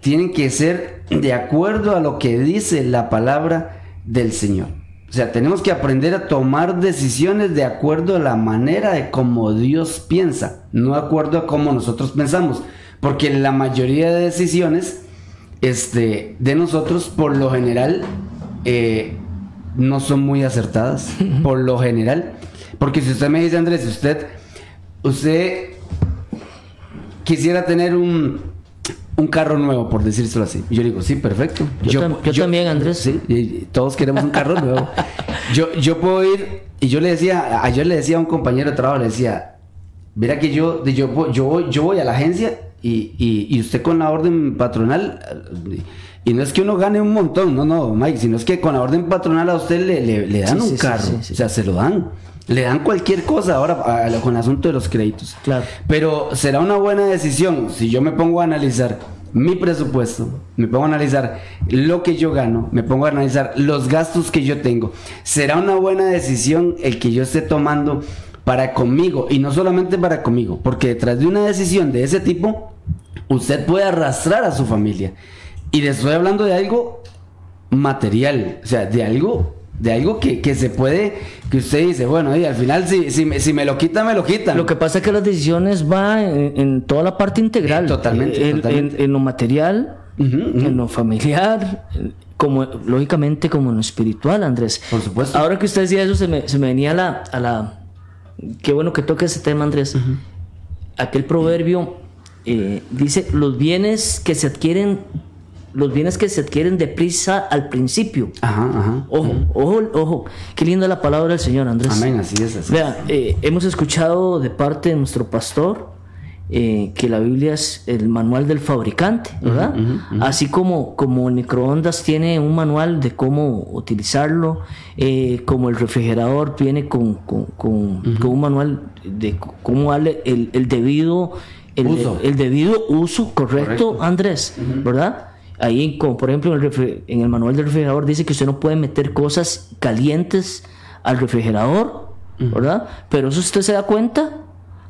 tienen que ser de acuerdo a lo que dice la palabra del Señor. O sea, tenemos que aprender a tomar decisiones de acuerdo a la manera de cómo Dios piensa, no de acuerdo a cómo nosotros pensamos. Porque la mayoría de decisiones este, de nosotros, por lo general, eh, no son muy acertadas. Por lo general. Porque si usted me dice, Andrés, usted, usted quisiera tener un, un carro nuevo, por decírselo así. Yo le digo, sí, perfecto. Yo tam- yo también, Andrés. Sí, todos queremos un carro nuevo. Yo, yo puedo ir, y yo le decía, ayer le decía a un compañero de trabajo, le decía, mira que yo, yo, voy- yo, voy, yo voy a la agencia y, y, y usted con la orden patronal, y no es que uno gane un montón, no, no, Mike, sino es que con la orden patronal a usted le, le, le dan Sí, un sí, carro, sí. o sea, se lo dan. Le dan cualquier cosa ahora a- a- con el asunto de los créditos. Claro. Pero será una buena decisión si yo me pongo a analizar mi presupuesto, me pongo a analizar lo que yo gano, me pongo a analizar los gastos que yo tengo. Será una buena decisión el que yo esté tomando para conmigo y no solamente para conmigo, porque detrás de una decisión de ese tipo, usted puede arrastrar a su familia. Y le estoy hablando de algo material, o sea, de algo, de algo que, que se puede, que usted dice, bueno, y al final si, si, me, si me lo quitan, me lo quitan. Lo que pasa es que las decisiones van en, en toda la parte integral. Eh, totalmente, En, totalmente. en- en lo material, en lo familiar, como lógicamente como en lo espiritual, Andrés. Por supuesto. Ahora que usted decía eso, se me, se me venía a la, a la... Qué bueno que toque ese tema, Andrés. Aquel proverbio eh, dice, los bienes que se adquieren, los bienes que se adquieren deprisa al principio. Ajá, ajá. Ojo, ojo, ojo. Qué linda la palabra del Señor, Andrés. Amén, así es. Así eh, hemos escuchado de parte de nuestro pastor eh, que la Biblia es el manual del fabricante, ¿verdad? Así como, como el microondas tiene un manual de cómo utilizarlo, eh, como el refrigerador viene con, con- con- con un manual de cómo darle el, el debido el, Uso. el debido uso correcto, Correcto. Andrés, ¿verdad? Ahí, como por ejemplo en el, en el manual del refrigerador dice que usted no puede meter cosas calientes al refrigerador, ¿verdad? Pero eso usted se da cuenta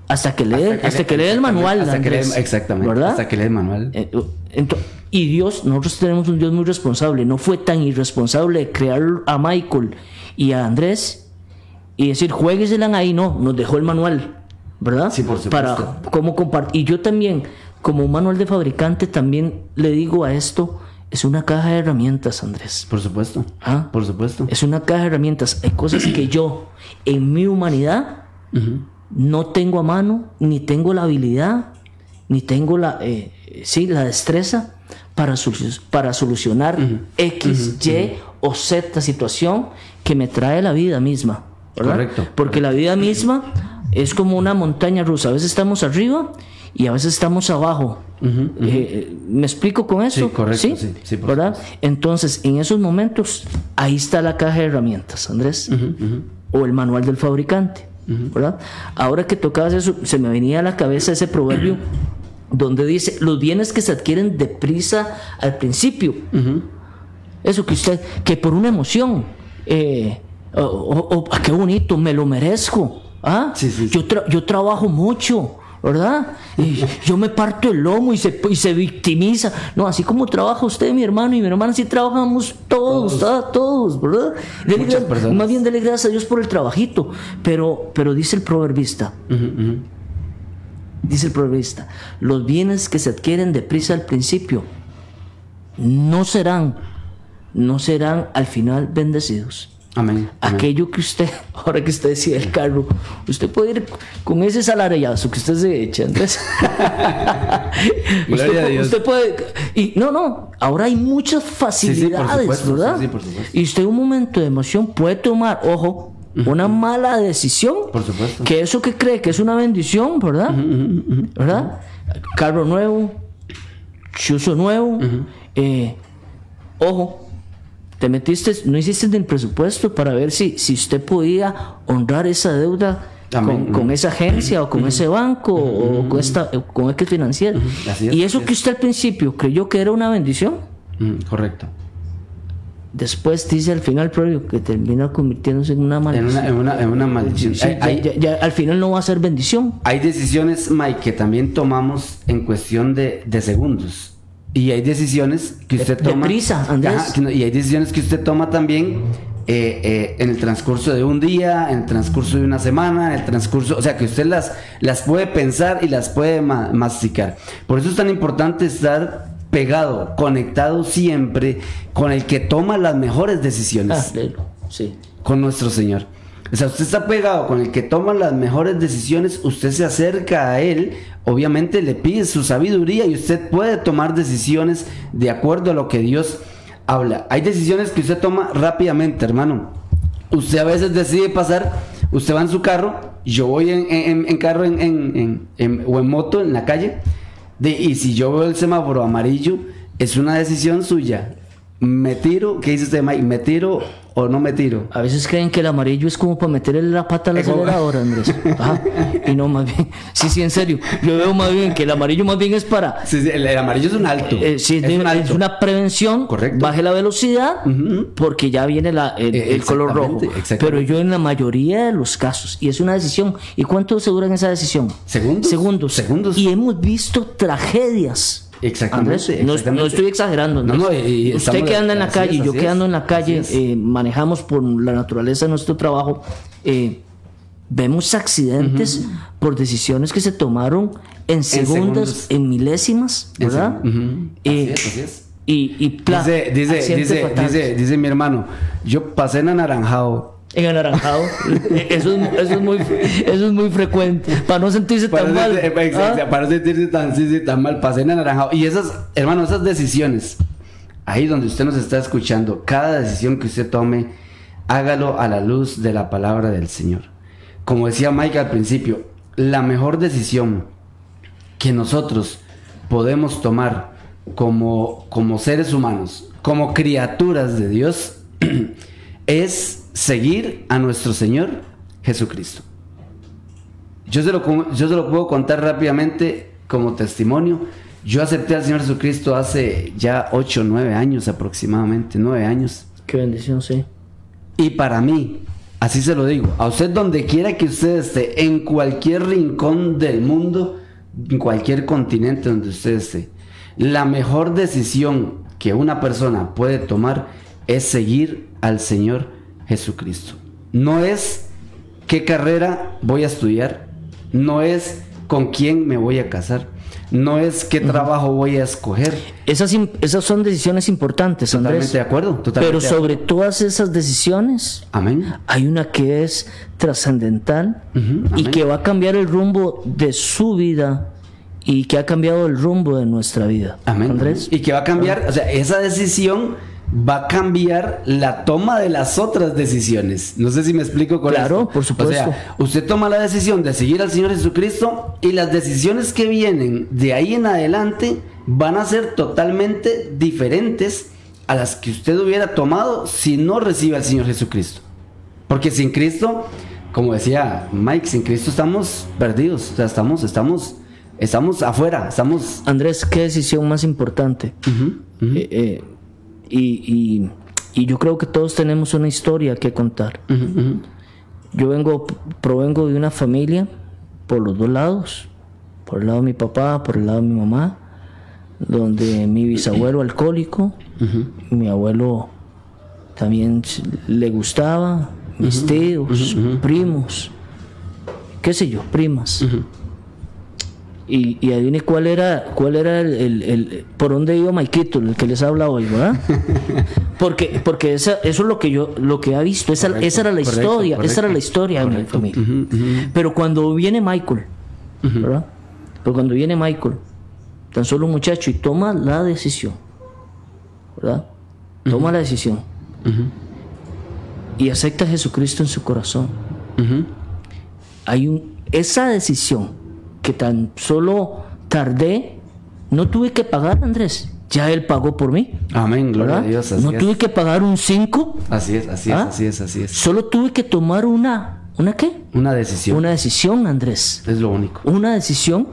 hasta que lee, hasta que, lee el manual, Hasta que lee- Andrés, exactamente. ¿verdad? Hasta que lee el manual. Eh, ento- y Dios, nosotros tenemos un Dios muy responsable. No fue tan irresponsable crear a Michael y a Andrés y decir, jueguesela ahí. No, nos dejó el manual, ¿verdad? Sí, por supuesto. Para cómo compartir. Y yo también, como manual de fabricante, también le digo a esto, es una caja de herramientas, Andrés. Por supuesto. Ah. Por supuesto. Es una caja de herramientas. Hay cosas que yo, en mi humanidad, no tengo a mano, ni tengo la habilidad, ni tengo la, eh, sí, la destreza para, para solucionar X, Y o Z situación que me trae la vida misma. ¿verdad? Correcto. Porque la vida misma es como una montaña rusa. A veces estamos arriba y a veces estamos abajo. Eh, ¿Me explico con eso? Sí, correcto, sí, sí, por ¿verdad? Entonces, en esos momentos, ahí está la caja de herramientas, Andrés, o el manual del fabricante, ¿verdad? Ahora que tocabas eso, se me venía a la cabeza ese proverbio donde dice, los bienes que se adquieren deprisa al principio, eso que usted, que por una emoción, eh, o, o- o, ah, qué bonito, me lo merezco, ¿ah? Sí, sí, sí. Yo, tra- yo trabajo mucho, ¿verdad? Y yo me parto el lomo y se, y se victimiza. No, así como trabaja usted, mi hermano y mi hermana, así trabajamos todos, todos, todos ¿verdad? Dele Muchas gracias- más bien dele gracias a Dios por el trabajito. Pero, pero dice el proverbista, dice el proverbista, los bienes que se adquieren deprisa al principio no serán, no serán al final bendecidos. Amén. amén. Aquello que usted, ahora que usted decía el carro, usted puede ir con ese salariazo que usted se echa. Gloria usted, a Dios. usted puede, y no, no, ahora hay muchas facilidades, supuesto, ¿verdad? sí, sí, por supuesto. Y usted en un momento de emoción puede tomar, ojo, una mala decisión. Por supuesto. Que eso que cree que es una bendición, ¿verdad? ¿Verdad? Carro nuevo, chuzo nuevo, eh, ojo, te metiste, no hiciste el presupuesto para ver si, si usted podía honrar esa deuda con, con esa agencia o con ese banco o con esta con X financiero. Es, y eso que usted al principio creyó que era una bendición, Mm, correcto. después dice al final previo que termina convirtiéndose en una En maldición. una, en una, en una maldición. Sí, Hay- ya- hay- ya- ya al final no va a ser bendición. Hay decisiones, Mike, que también tomamos en cuestión de, de segundos. Y hay decisiones que usted de toma. prisa, Andrés. Ajá, que no- y hay decisiones que usted toma también eh, eh, en el transcurso de un día, en el transcurso de una semana, en el transcurso. O sea, que usted las, las puede pensar y las puede ma- masticar. Por eso es tan importante estar pegado, conectado siempre con el que toma las mejores decisiones Ah. Sí. con nuestro Señor. O sea, usted está pegado con el que toma las mejores decisiones, usted se acerca a él, obviamente le pide su sabiduría y usted puede tomar decisiones de acuerdo a lo que Dios habla. Hay decisiones que usted toma rápidamente, hermano. Usted a veces decide pasar, usted va en su carro, yo voy en, carro o en moto en la calle, y si yo veo el semáforo amarillo, es una decisión suya. Me tiro, ¿qué dice usted, Mike? ¿Me tiro o no me tiro? A veces creen que el amarillo es como para meterle la pata al acelerador, Andrés. Ajá. Y no, más bien. Sí, sí, en serio. Yo veo más bien que el amarillo más bien es para. Sí, sí, el, el amarillo es un alto. eh, sí, es un alto. es una prevención. Correcto. Baje la velocidad porque ya viene la- el, Eh, el color rojo. Pero yo en la mayoría de los casos, y es una decisión. ¿Y cuánto se dura en esa decisión? Segundos. Segundos. Segundos. Y hemos visto tragedias. Exactamente, Andrés, no, exactamente. no estoy exagerando. No, Andrés. no, y Usted que anda en la calle, es, yo que ando en la calle, eh, manejamos por la naturaleza de nuestro trabajo, eh, vemos accidentes por decisiones que se tomaron en segundos. en milésimas, ¿verdad? Eh, Así es, así es. Y, y Dice, dice, dice, dice, dice mi hermano, yo pasé en anaranjado. En anaranjado. eso, es, eso, es muy, eso es muy frecuente. Para no sentirse Para tan mal. ¿ah? para no sentirse tan, sí, sí, tan mal, pasé en anaranjado. Y esas, hermano, esas decisiones, ahí donde usted nos está escuchando, cada decisión que usted tome, hágalo a la luz de la palabra del Señor. Como decía Mike al principio, la mejor decisión que nosotros podemos tomar como, como seres humanos, como criaturas de Dios, es seguir a nuestro Señor Jesucristo. Yo se, lo, yo se lo puedo contar rápidamente como testimonio. Yo acepté al Señor Jesucristo hace ya 8 o 9 años aproximadamente, 9 años. Qué bendición, sí. Y para mí, así se lo digo, a usted donde quiera que usted esté, en cualquier rincón del mundo, en cualquier continente donde usted esté, la mejor decisión que una persona puede tomar es seguir al Señor Jesucristo. No es qué carrera voy a estudiar, no es con quién me voy a casar, no es qué trabajo voy a escoger. Esas, esas son decisiones importantes, Andrés. Totalmente de acuerdo, totalmente Pero acuerdo. sobre todas esas decisiones, Amén. hay una que es trascendental y que va a cambiar el rumbo de su vida y que ha cambiado el rumbo de nuestra vida. Amén. Andrés. Y que va a cambiar, o sea, esa decisión va a cambiar la toma de las otras decisiones. No sé si me explico con Claro, esto. por supuesto. O sea, usted toma la decisión de seguir al Señor Jesucristo y las decisiones que vienen de ahí en adelante van a ser totalmente diferentes a las que usted hubiera tomado si no recibe al Señor Jesucristo. Porque sin Cristo, como decía Mike, sin Cristo estamos perdidos, o sea, estamos estamos estamos afuera, estamos Andrés, ¿qué decisión más importante? Eh, eh, y, y- y yo creo que todos tenemos una historia que contar. Yo vengo, provengo de una familia por los dos lados, por el lado de mi papá, por el lado de mi mamá, donde mi bisabuelo alcohólico, mi abuelo también le gustaba, mis tíos, primos, qué sé yo, primas. Y, y adivine cuál era, cuál era el, el- el- por dónde iba Maikito, el que les habla hoy, ¿verdad? Porque, porque esa- eso es lo que yo, lo que ha visto, esa, esa era la correcto, historia, esa era la historia de mi familia. Pero cuando viene Michael, ¿verdad? Pero cuando viene Michael, tan solo un muchacho y toma la decisión, ¿verdad? Toma la decisión y acepta a Jesucristo en su corazón. Hay un, esa decisión que tan solo tardé, no tuve que pagar, Andrés. Ya él pagó por mí. Amén, gloria ¿verdad? a Dios. Así no es. tuve que pagar un 5, Así es, así es, ¿Ah? así es, así es. solo tuve que tomar una, ¿una qué? Una decisión. Una decisión, Andrés. Es lo único. Una decisión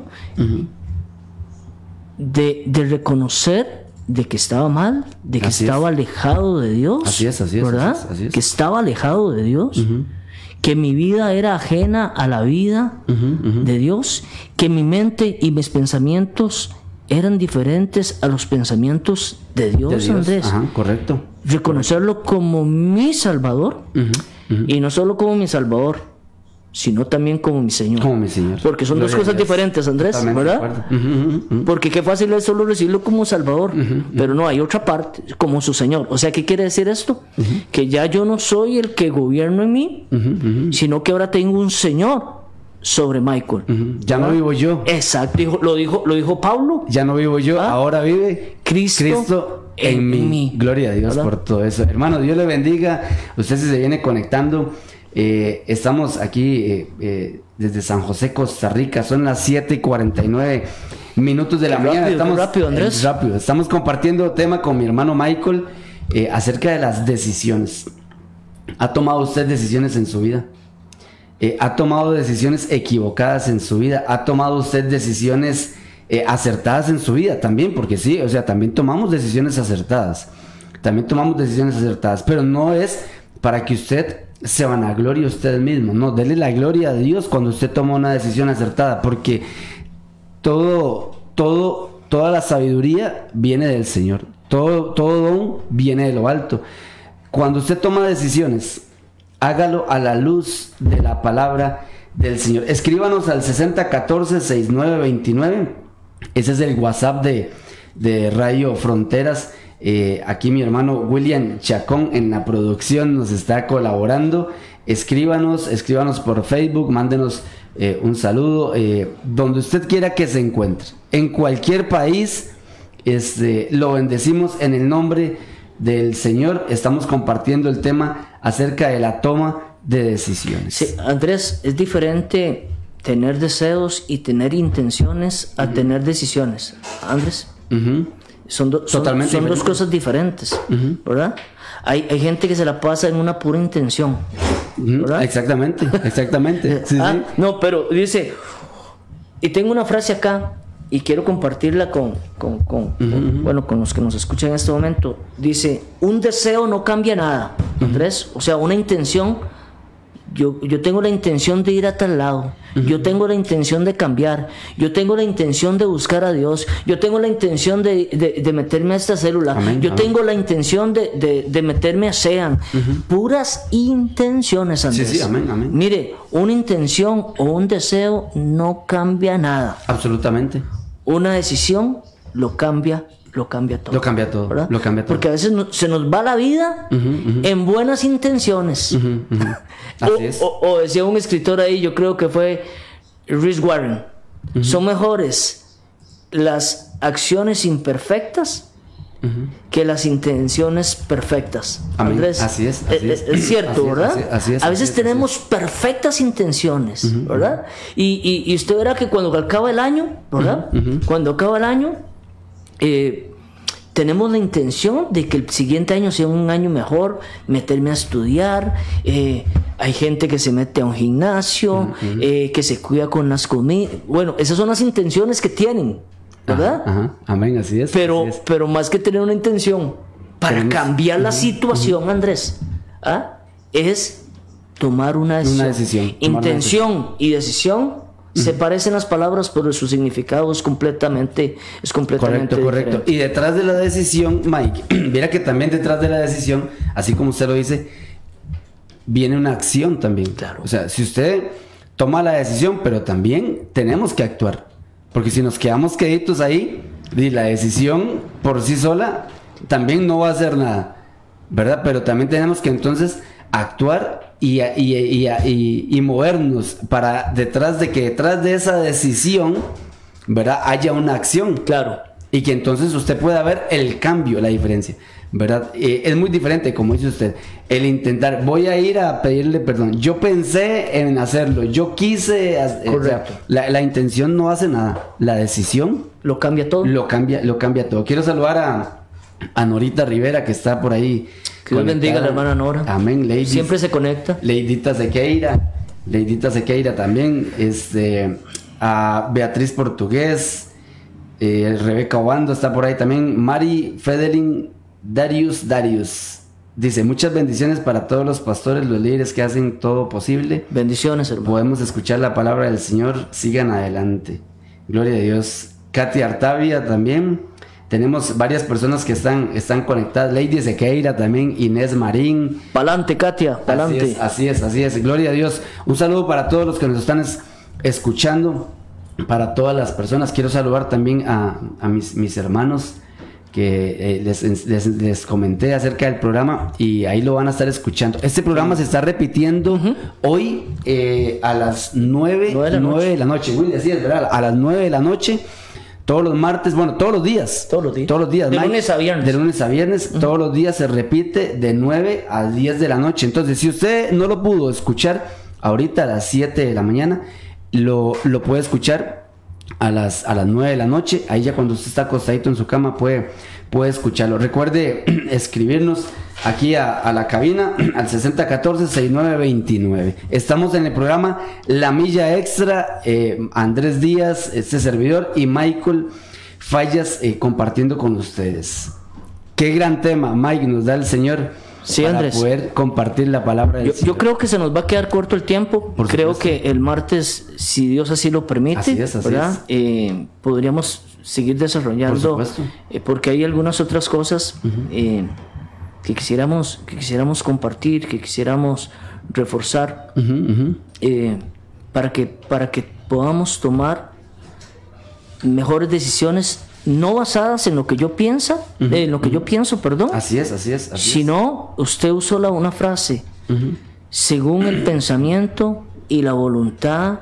de, de reconocer de que estaba mal, de que Así es. estaba alejado de Dios. Así es, así es, ¿verdad? así es, así es. Que estaba alejado de Dios. Que mi vida era ajena a la vida de Dios. Que mi mente y mis pensamientos eran diferentes a los pensamientos de Dios, De Dios. Andrés. Ajá, correcto. Reconocerlo como mi Salvador. Y no solo como mi Salvador, sino también como mi Señor. Como mi Señor. Porque son dos Gloria cosas diferentes, Andrés, Totalmente ¿verdad? Porque qué fácil es solo recibirlo como Salvador, pero no, hay otra parte, como su Señor. O sea, ¿qué quiere decir esto? Que ya yo no soy el que gobierno en mí, sino que ahora tengo un Señor sobre Michael. Ya no vivo yo. Exacto, dijo- lo, dijo, lo dijo Pablo. Ya no vivo yo, Ah. ahora vive Cristo en, en mí. mí. Gloria a Dios ¿Verdad? por todo eso. Hermano, Dios le bendiga. Usted si se viene conectando. Eh, estamos aquí eh, eh, desde San José, Costa Rica. Son las 7 y 49 minutos de la mañana. estamos, rápido, Andrés. rápido. Estamos compartiendo tema con mi hermano Michael acerca de las decisiones. ¿Ha tomado usted decisiones en su vida? Ha tomado decisiones equivocadas en su vida, ha tomado usted decisiones acertadas en su vida también, porque sí, o sea, también tomamos decisiones acertadas, también tomamos decisiones acertadas, pero no es para que usted se vanaglorie a usted mismo, no, dele la gloria a Dios cuando usted toma una decisión acertada, porque todo, todo, toda la sabiduría viene del Señor, todo, todo don viene de lo alto. Cuando usted toma decisiones, hágalo a la luz de la palabra del Señor. Escríbanos al 6014-6929. Ese es el WhatsApp de, de Radio Fronteras. Eh, aquí mi hermano William Chacón en la producción nos está colaborando. Escríbanos, escríbanos por Facebook, mándenos eh, un saludo, eh, donde usted quiera que se encuentre. En cualquier país, este, lo bendecimos en el nombre del Señor. Estamos compartiendo el tema acerca de la toma de decisiones. Sí, Andrés, es diferente tener deseos y tener intenciones a tener decisiones. Andrés, Ujú. Son, do- son- Totalmente son dos cosas diferentes, ¿verdad? Hay, hay gente que se la pasa en una pura intención. ¿verdad? Exactamente, exactamente. Sí, Ah, sí. No, pero dice, y tengo una frase acá y quiero compartirla con, con- con- con- bueno, con los que nos escuchan en este momento. Dice, un deseo no cambia nada, Andrés. O sea, una intención, yo, yo tengo la intención de ir a tal lado, yo tengo la intención de cambiar, yo tengo la intención de buscar a Dios, yo tengo la intención de, de- de meterme a esta célula, Amén, yo amén. tengo la intención de, de- meterme a SEAN. Puras intenciones, Andrés. sí, amén, amén. Mire, una intención o un deseo no cambia nada. Absolutamente. Una decisión lo cambia, lo cambia todo. Lo cambia todo, ¿verdad? lo cambia todo. Porque a veces no- se nos va la vida en buenas intenciones. Así o, es. o- o decía un escritor ahí, yo creo que fue Rhys Warren. Son mejores las acciones imperfectas que las intenciones perfectas. Amén. Andrés, Así es, así eh, es. eh, es cierto, Así es, ¿verdad? así- así es, a veces tenemos perfectas intenciones, ¿verdad? Y, y- y usted verá que cuando acaba el año, ¿verdad? Cuando acaba el año, eh, tenemos la intención de que el siguiente año sea un año mejor, meterme a estudiar. eh, hay gente que se mete a un gimnasio, eh, que se cuida con las comidas. Bueno, esas son las intenciones que tienen, ¿verdad? Ajá, ajá. Amén, así es. Pero, así es. pero más que tener una intención para Tenemos- cambiar la situación, Andrés, ¿ah? es tomar una decisión. Una decisión, tomar una Intención y decisión se parecen las palabras, pero su significado es completamente, es completamente Correcto, correcto. diferente. Y detrás de la decisión, Mike, mira que también detrás de la decisión, así como usted lo dice, viene una acción también. Claro. O sea, si usted toma la decisión, pero también tenemos que actuar. Porque si nos quedamos queditos ahí, y la decisión por sí sola también no va a hacer nada. ¿Verdad? Pero también tenemos que entonces actuar y, y- y- y- y movernos para detrás de que detrás de esa decisión, ¿verdad? Haya una acción. Claro. Y que entonces usted pueda ver el cambio, la diferencia. ¿Verdad? Eh, es muy diferente, como dice usted, el intentar, voy a ir a pedirle perdón. Yo pensé en hacerlo, yo quise. eh, o sea, Correcto. la, la intención no hace nada, la decisión Lo cambia todo. lo cambia, lo cambia todo. Quiero saludar a, a Norita Rivera que está por ahí. Que Dios bendiga a la hermana Nora. Amén, ladies. Siempre se conecta. Leidita Sequeira, Leidita Sequeira también, este, a Beatriz Portugués, eh, Rebeca Obando está por ahí también, Mari Fedelin Darius Darius. Dice, muchas bendiciones para todos los pastores, los líderes que hacen todo posible. Bendiciones, hermano. Podemos escuchar la palabra del Señor, sigan adelante. Gloria a Dios. Katy Artavia también. Tenemos varias personas que están, están conectadas. Lady Sequeira también, Inés Marín. Pa'lante, Katia, Así pa'lante. es, así es, así es. Gloria a Dios. Un saludo para todos los que nos están es- escuchando, para todas las personas. Quiero saludar también a, a mis, mis hermanos que eh, les, les- les comenté acerca del programa y ahí lo van a estar escuchando. Este programa se está repitiendo hoy eh, a las 9, Nueve de la noche. de la noche. Willy, así es, ¿verdad? A las 9 de la noche. Todos los martes, bueno, todos los días. Todos los días. Todos los días. De Mike. lunes a viernes. De lunes a viernes, todos los días se repite de 9 a 10 de la noche. Entonces, si usted no lo pudo escuchar ahorita a las 7 de la mañana, lo, lo puede escuchar a las, a las 9 de la noche. Ahí ya cuando usted está acostadito en su cama puede, puede escucharlo. Recuerde escribirnos aquí a, a la cabina al 6014-6929. Estamos en el programa La Milla Extra. eh, Andrés Díaz, este servidor, y Michael Fallas eh, compartiendo con ustedes. Qué gran tema, Mike, nos da el Señor Sí, para Andrés. poder compartir la palabra del Yo, yo creo que se nos va a quedar corto el tiempo. Por creo que el martes, si Dios así lo permite, Así es, así ¿verdad? Eh, podríamos seguir desarrollando. Por eh, porque hay algunas otras cosas eh, que quisiéramos, que quisiéramos compartir, que quisiéramos reforzar eh, para que para que podamos tomar mejores decisiones no basadas en lo que yo piensa, en lo que yo pienso, perdón, Así es, así es. Así si es. no, usted usó la, una frase, según el pensamiento y la voluntad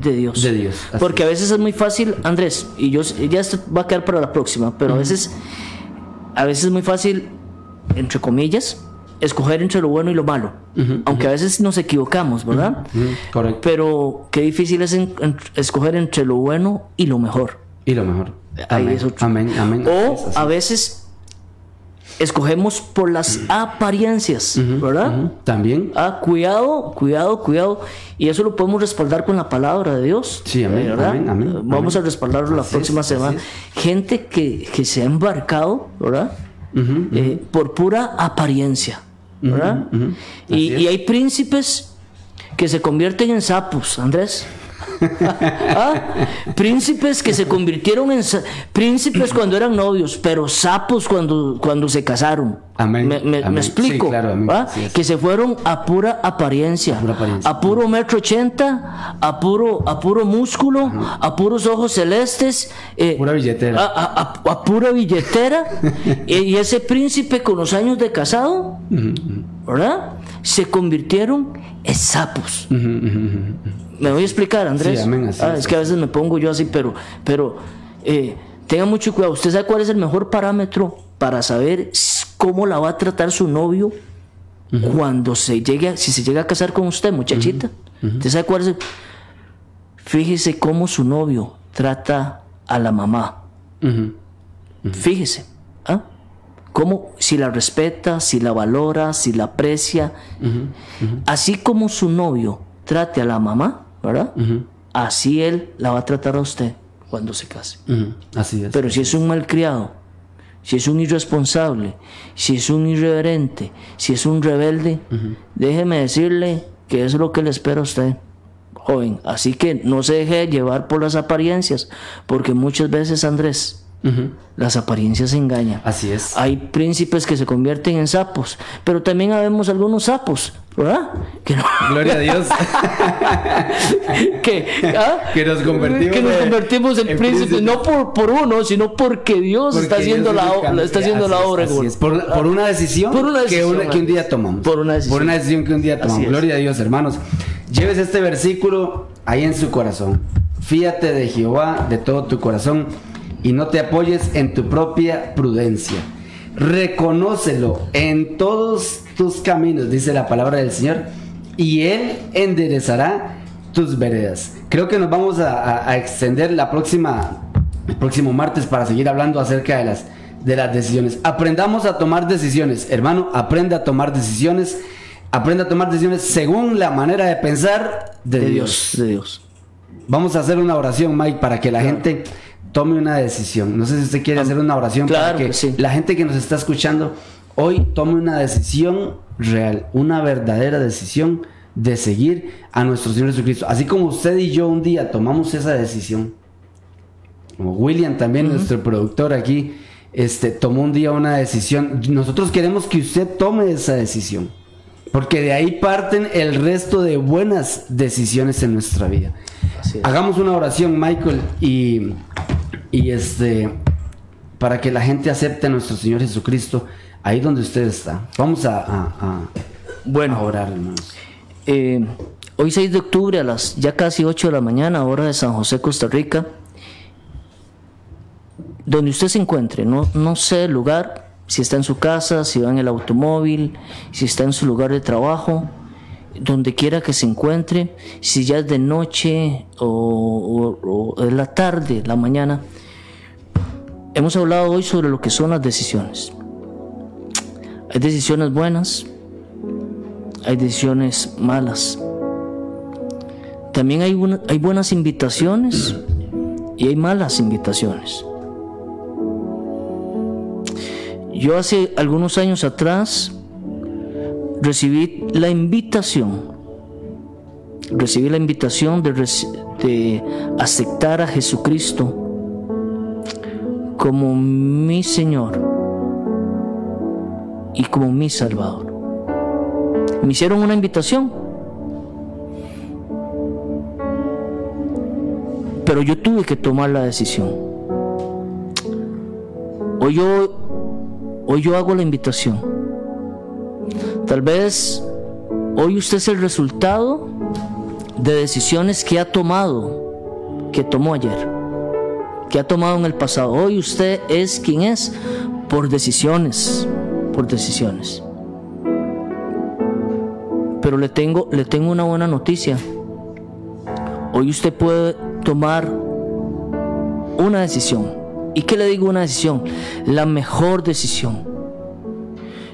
de Dios. De Dios, Porque a veces es muy fácil, Andrés, y yo ya esto va a quedar para la próxima, pero a veces a veces es muy fácil, entre comillas, escoger entre lo bueno y lo malo. Aunque a veces nos equivocamos, ¿verdad? Correcto. Pero qué difícil es en- en- escoger entre lo bueno y lo mejor. Y lo mejor. Ahí Amén, es otro. amén, amén. O a es. veces escogemos por las apariencias, ¿verdad? También. Ah, cuidado, cuidado, cuidado. Y eso lo podemos respaldar con la palabra de Dios. Sí, amén, ¿verdad? amén, amén, Vamos amén. a respaldarlo la Así próxima es, semana. Gente que, que se ha embarcado, ¿verdad? Eh, por pura apariencia, ¿verdad? Y, y hay príncipes que se convierten en sapos, Andrés. Ah, Príncipes que se convirtieron en príncipes cuando eran novios, pero sapos cuando, cuando se casaron. Amén, Me, me- me amén. explico. Sí, claro, amén. ¿va? Así es. Que se fueron a pura apariencia, A pura apariencia. a puro metro ochenta, a puro, a puro músculo, a puros ojos celestes, eh, Pura billetera. a, a- a- a pura billetera. y, y ese príncipe con los años de casado, ¿verdad? Se convirtieron en sapos. Me voy a explicar, Andrés. Sí, amén, así Ah, es, que a veces me pongo yo así, pero, pero eh, tenga mucho cuidado. ¿Usted sabe cuál es el mejor parámetro para saber cómo la va a tratar su novio cuando se llegue, a- si se llega a casar con usted, muchachita? ¿Usted sabe cuál es? el- Fíjese cómo su novio trata a la mamá. Fíjese, ¿ah? Cómo, si la respeta, si la valora, si la aprecia. Así como su novio trate a la mamá, ¿verdad? Así él la va a tratar a usted cuando se case. Así es. Pero si es un malcriado, si es un irresponsable, si es un irreverente, si es un rebelde, déjeme decirle que eso es lo que le espera a usted, joven. Así que no se deje llevar por las apariencias, porque muchas veces, Andrés, Las apariencias engañan. Así es. Hay príncipes que se convierten en sapos, pero también habemos algunos sapos, ¿verdad? Que, no- Gloria a Dios. que, ¿ah? Que nos convertimos Que nos en- convertimos en, en príncipes, no por, por uno, sino porque Dios Porque está haciendo, Dios la, está haciendo Así la es, obra. así es. Por, por una decisión, Por una decisión, que, una- que un día tomamos. Por una decisión. Por una decisión que un día tomamos. Gloria a Dios, hermanos. Lleves este versículo ahí en su corazón. Fíate de Jehová de todo tu corazón y no te apoyes en tu propia prudencia. Reconócelo en todos tus caminos, dice la palabra del Señor, y Él enderezará tus veredas. Creo que nos vamos a, a- a extender la próxima, el próximo martes para seguir hablando acerca de las, de las decisiones. Aprendamos a tomar decisiones, hermano, aprende a tomar decisiones, aprende a tomar decisiones según la manera de pensar de, De Dios. Dios, de Dios. Vamos a hacer una oración, Mike, para que la gente tome una decisión. No sé si usted quiere hacer una oración claro para que que sí. la gente que nos está escuchando hoy tome una decisión real, una verdadera decisión de seguir a nuestro Señor Jesucristo. Así como usted y yo un día tomamos esa decisión, como William también, nuestro productor aquí, este, tomó un día una decisión. Nosotros queremos que usted tome esa decisión. Porque de ahí parten el resto de buenas decisiones en nuestra vida. Hagamos una oración, Michael, y, y este, para que la gente acepte a nuestro Señor Jesucristo ahí donde usted está. Vamos a, a, a, Bueno. orar, hermanos. Eh, hoy 6 de octubre a las ya casi 8 de la mañana, hora de San José, Costa Rica, donde usted se encuentre, no, no sé el lugar, si está en su casa, si va en el automóvil, si está en su lugar de trabajo, donde quiera que se encuentre, si ya es de noche o, es la tarde, la mañana. Hemos hablado hoy sobre lo que son las decisiones. Hay decisiones buenas, hay decisiones malas. También hay, una- hay buenas invitaciones y hay malas invitaciones. Yo hace algunos años atrás recibí la invitación, recibí la invitación de, aceptar a Jesucristo como mi Señor y como mi Salvador. Me hicieron una invitación. Pero yo tuve que tomar la decisión. Hoy yo, hoy yo hago la invitación. Tal vez hoy usted es el resultado de decisiones que ha tomado, que tomó ayer, que ha tomado en el pasado. Hoy usted es quien es por decisiones, por decisiones. Pero le tengo, le tengo una buena noticia. Hoy usted puede tomar una decisión. ¿Y qué le digo una decisión? La mejor decisión.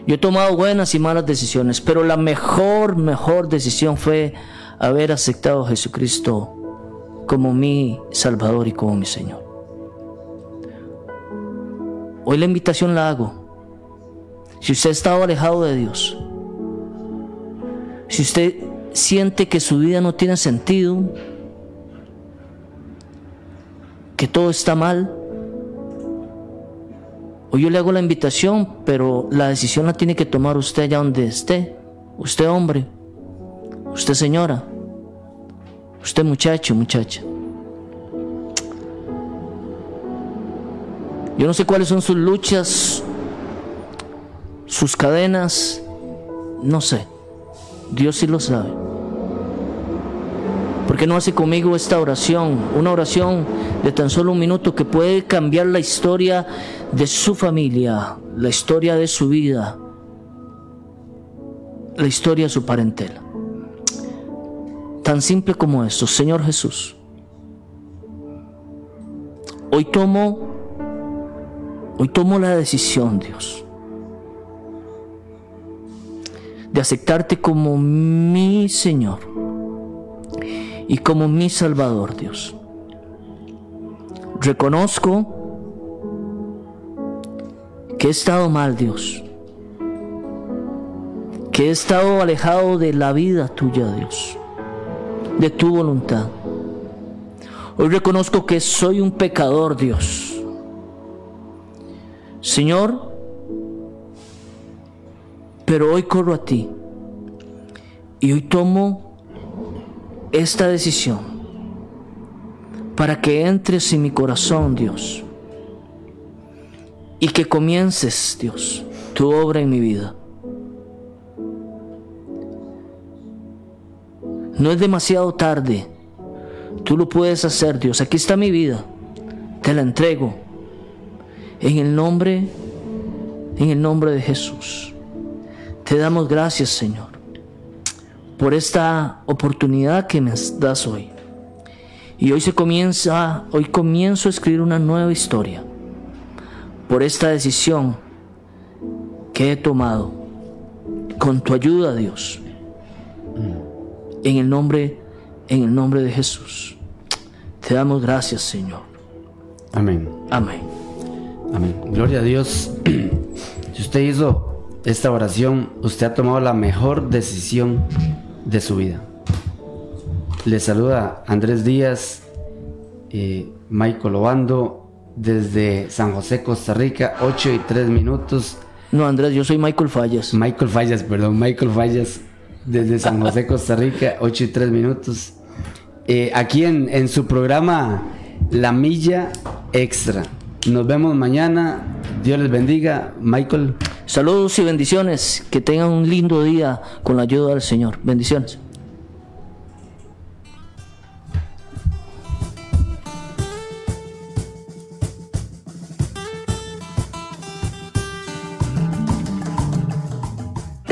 Yo he tomado buenas y malas decisiones, pero la mejor, mejor decisión fue haber aceptado a Jesucristo como mi Salvador y como mi Señor. Hoy la invitación la hago. Si usted ha estado alejado de Dios, si usted siente que su vida no tiene sentido, que todo está mal, yo le hago la invitación, pero la decisión la tiene que tomar usted allá donde esté. Usted hombre, usted señora, usted muchacho, muchacha. Yo no sé cuáles son sus luchas, sus cadenas, no sé. Dios sí lo sabe. ¿Por qué no hace conmigo esta oración? Una oración de tan solo un minuto que puede cambiar la historia de su familia, la historia de su vida, la historia de su parentela. Tan simple como esto, Señor Jesús. Hoy tomo, hoy tomo la decisión, Dios, de aceptarte como mi Señor y como mi Salvador, Dios. Reconozco que he estado mal, Dios. Que he estado alejado de la vida tuya, Dios. De tu voluntad. Hoy reconozco que soy un pecador, Dios. Señor, pero hoy corro a ti. Y hoy tomo esta decisión para que entres en mi corazón, Dios, y que comiences, Dios, tu obra en mi vida. No es demasiado tarde, tú lo puedes hacer, Dios. Aquí está mi vida, te la entrego en el nombre, en el nombre de Jesús. Te damos gracias, Señor por esta oportunidad que me das hoy. Y hoy se comienza, hoy comienzo a escribir una nueva historia por esta decisión que he tomado con tu ayuda, Dios. En el nombre en el nombre de Jesús. Te damos gracias, Señor. Amén. Amén. Amén. Gloria a Dios. Si usted hizo esta oración, usted ha tomado la mejor decisión de su vida. Le saluda Andrés Díaz, eh, Michael Obando desde San José, Costa Rica, 8 y 3 minutos. No, Andrés, yo soy Michael Fallas. Michael Fallas, perdón, Michael Fallas, desde San José, Costa Rica, 8 y 3 minutos. Eh, aquí en, en su programa La Milla Extra. Nos vemos mañana. Dios les bendiga. Michael. Saludos y bendiciones. Que tengan un lindo día con la ayuda del Señor. Bendiciones.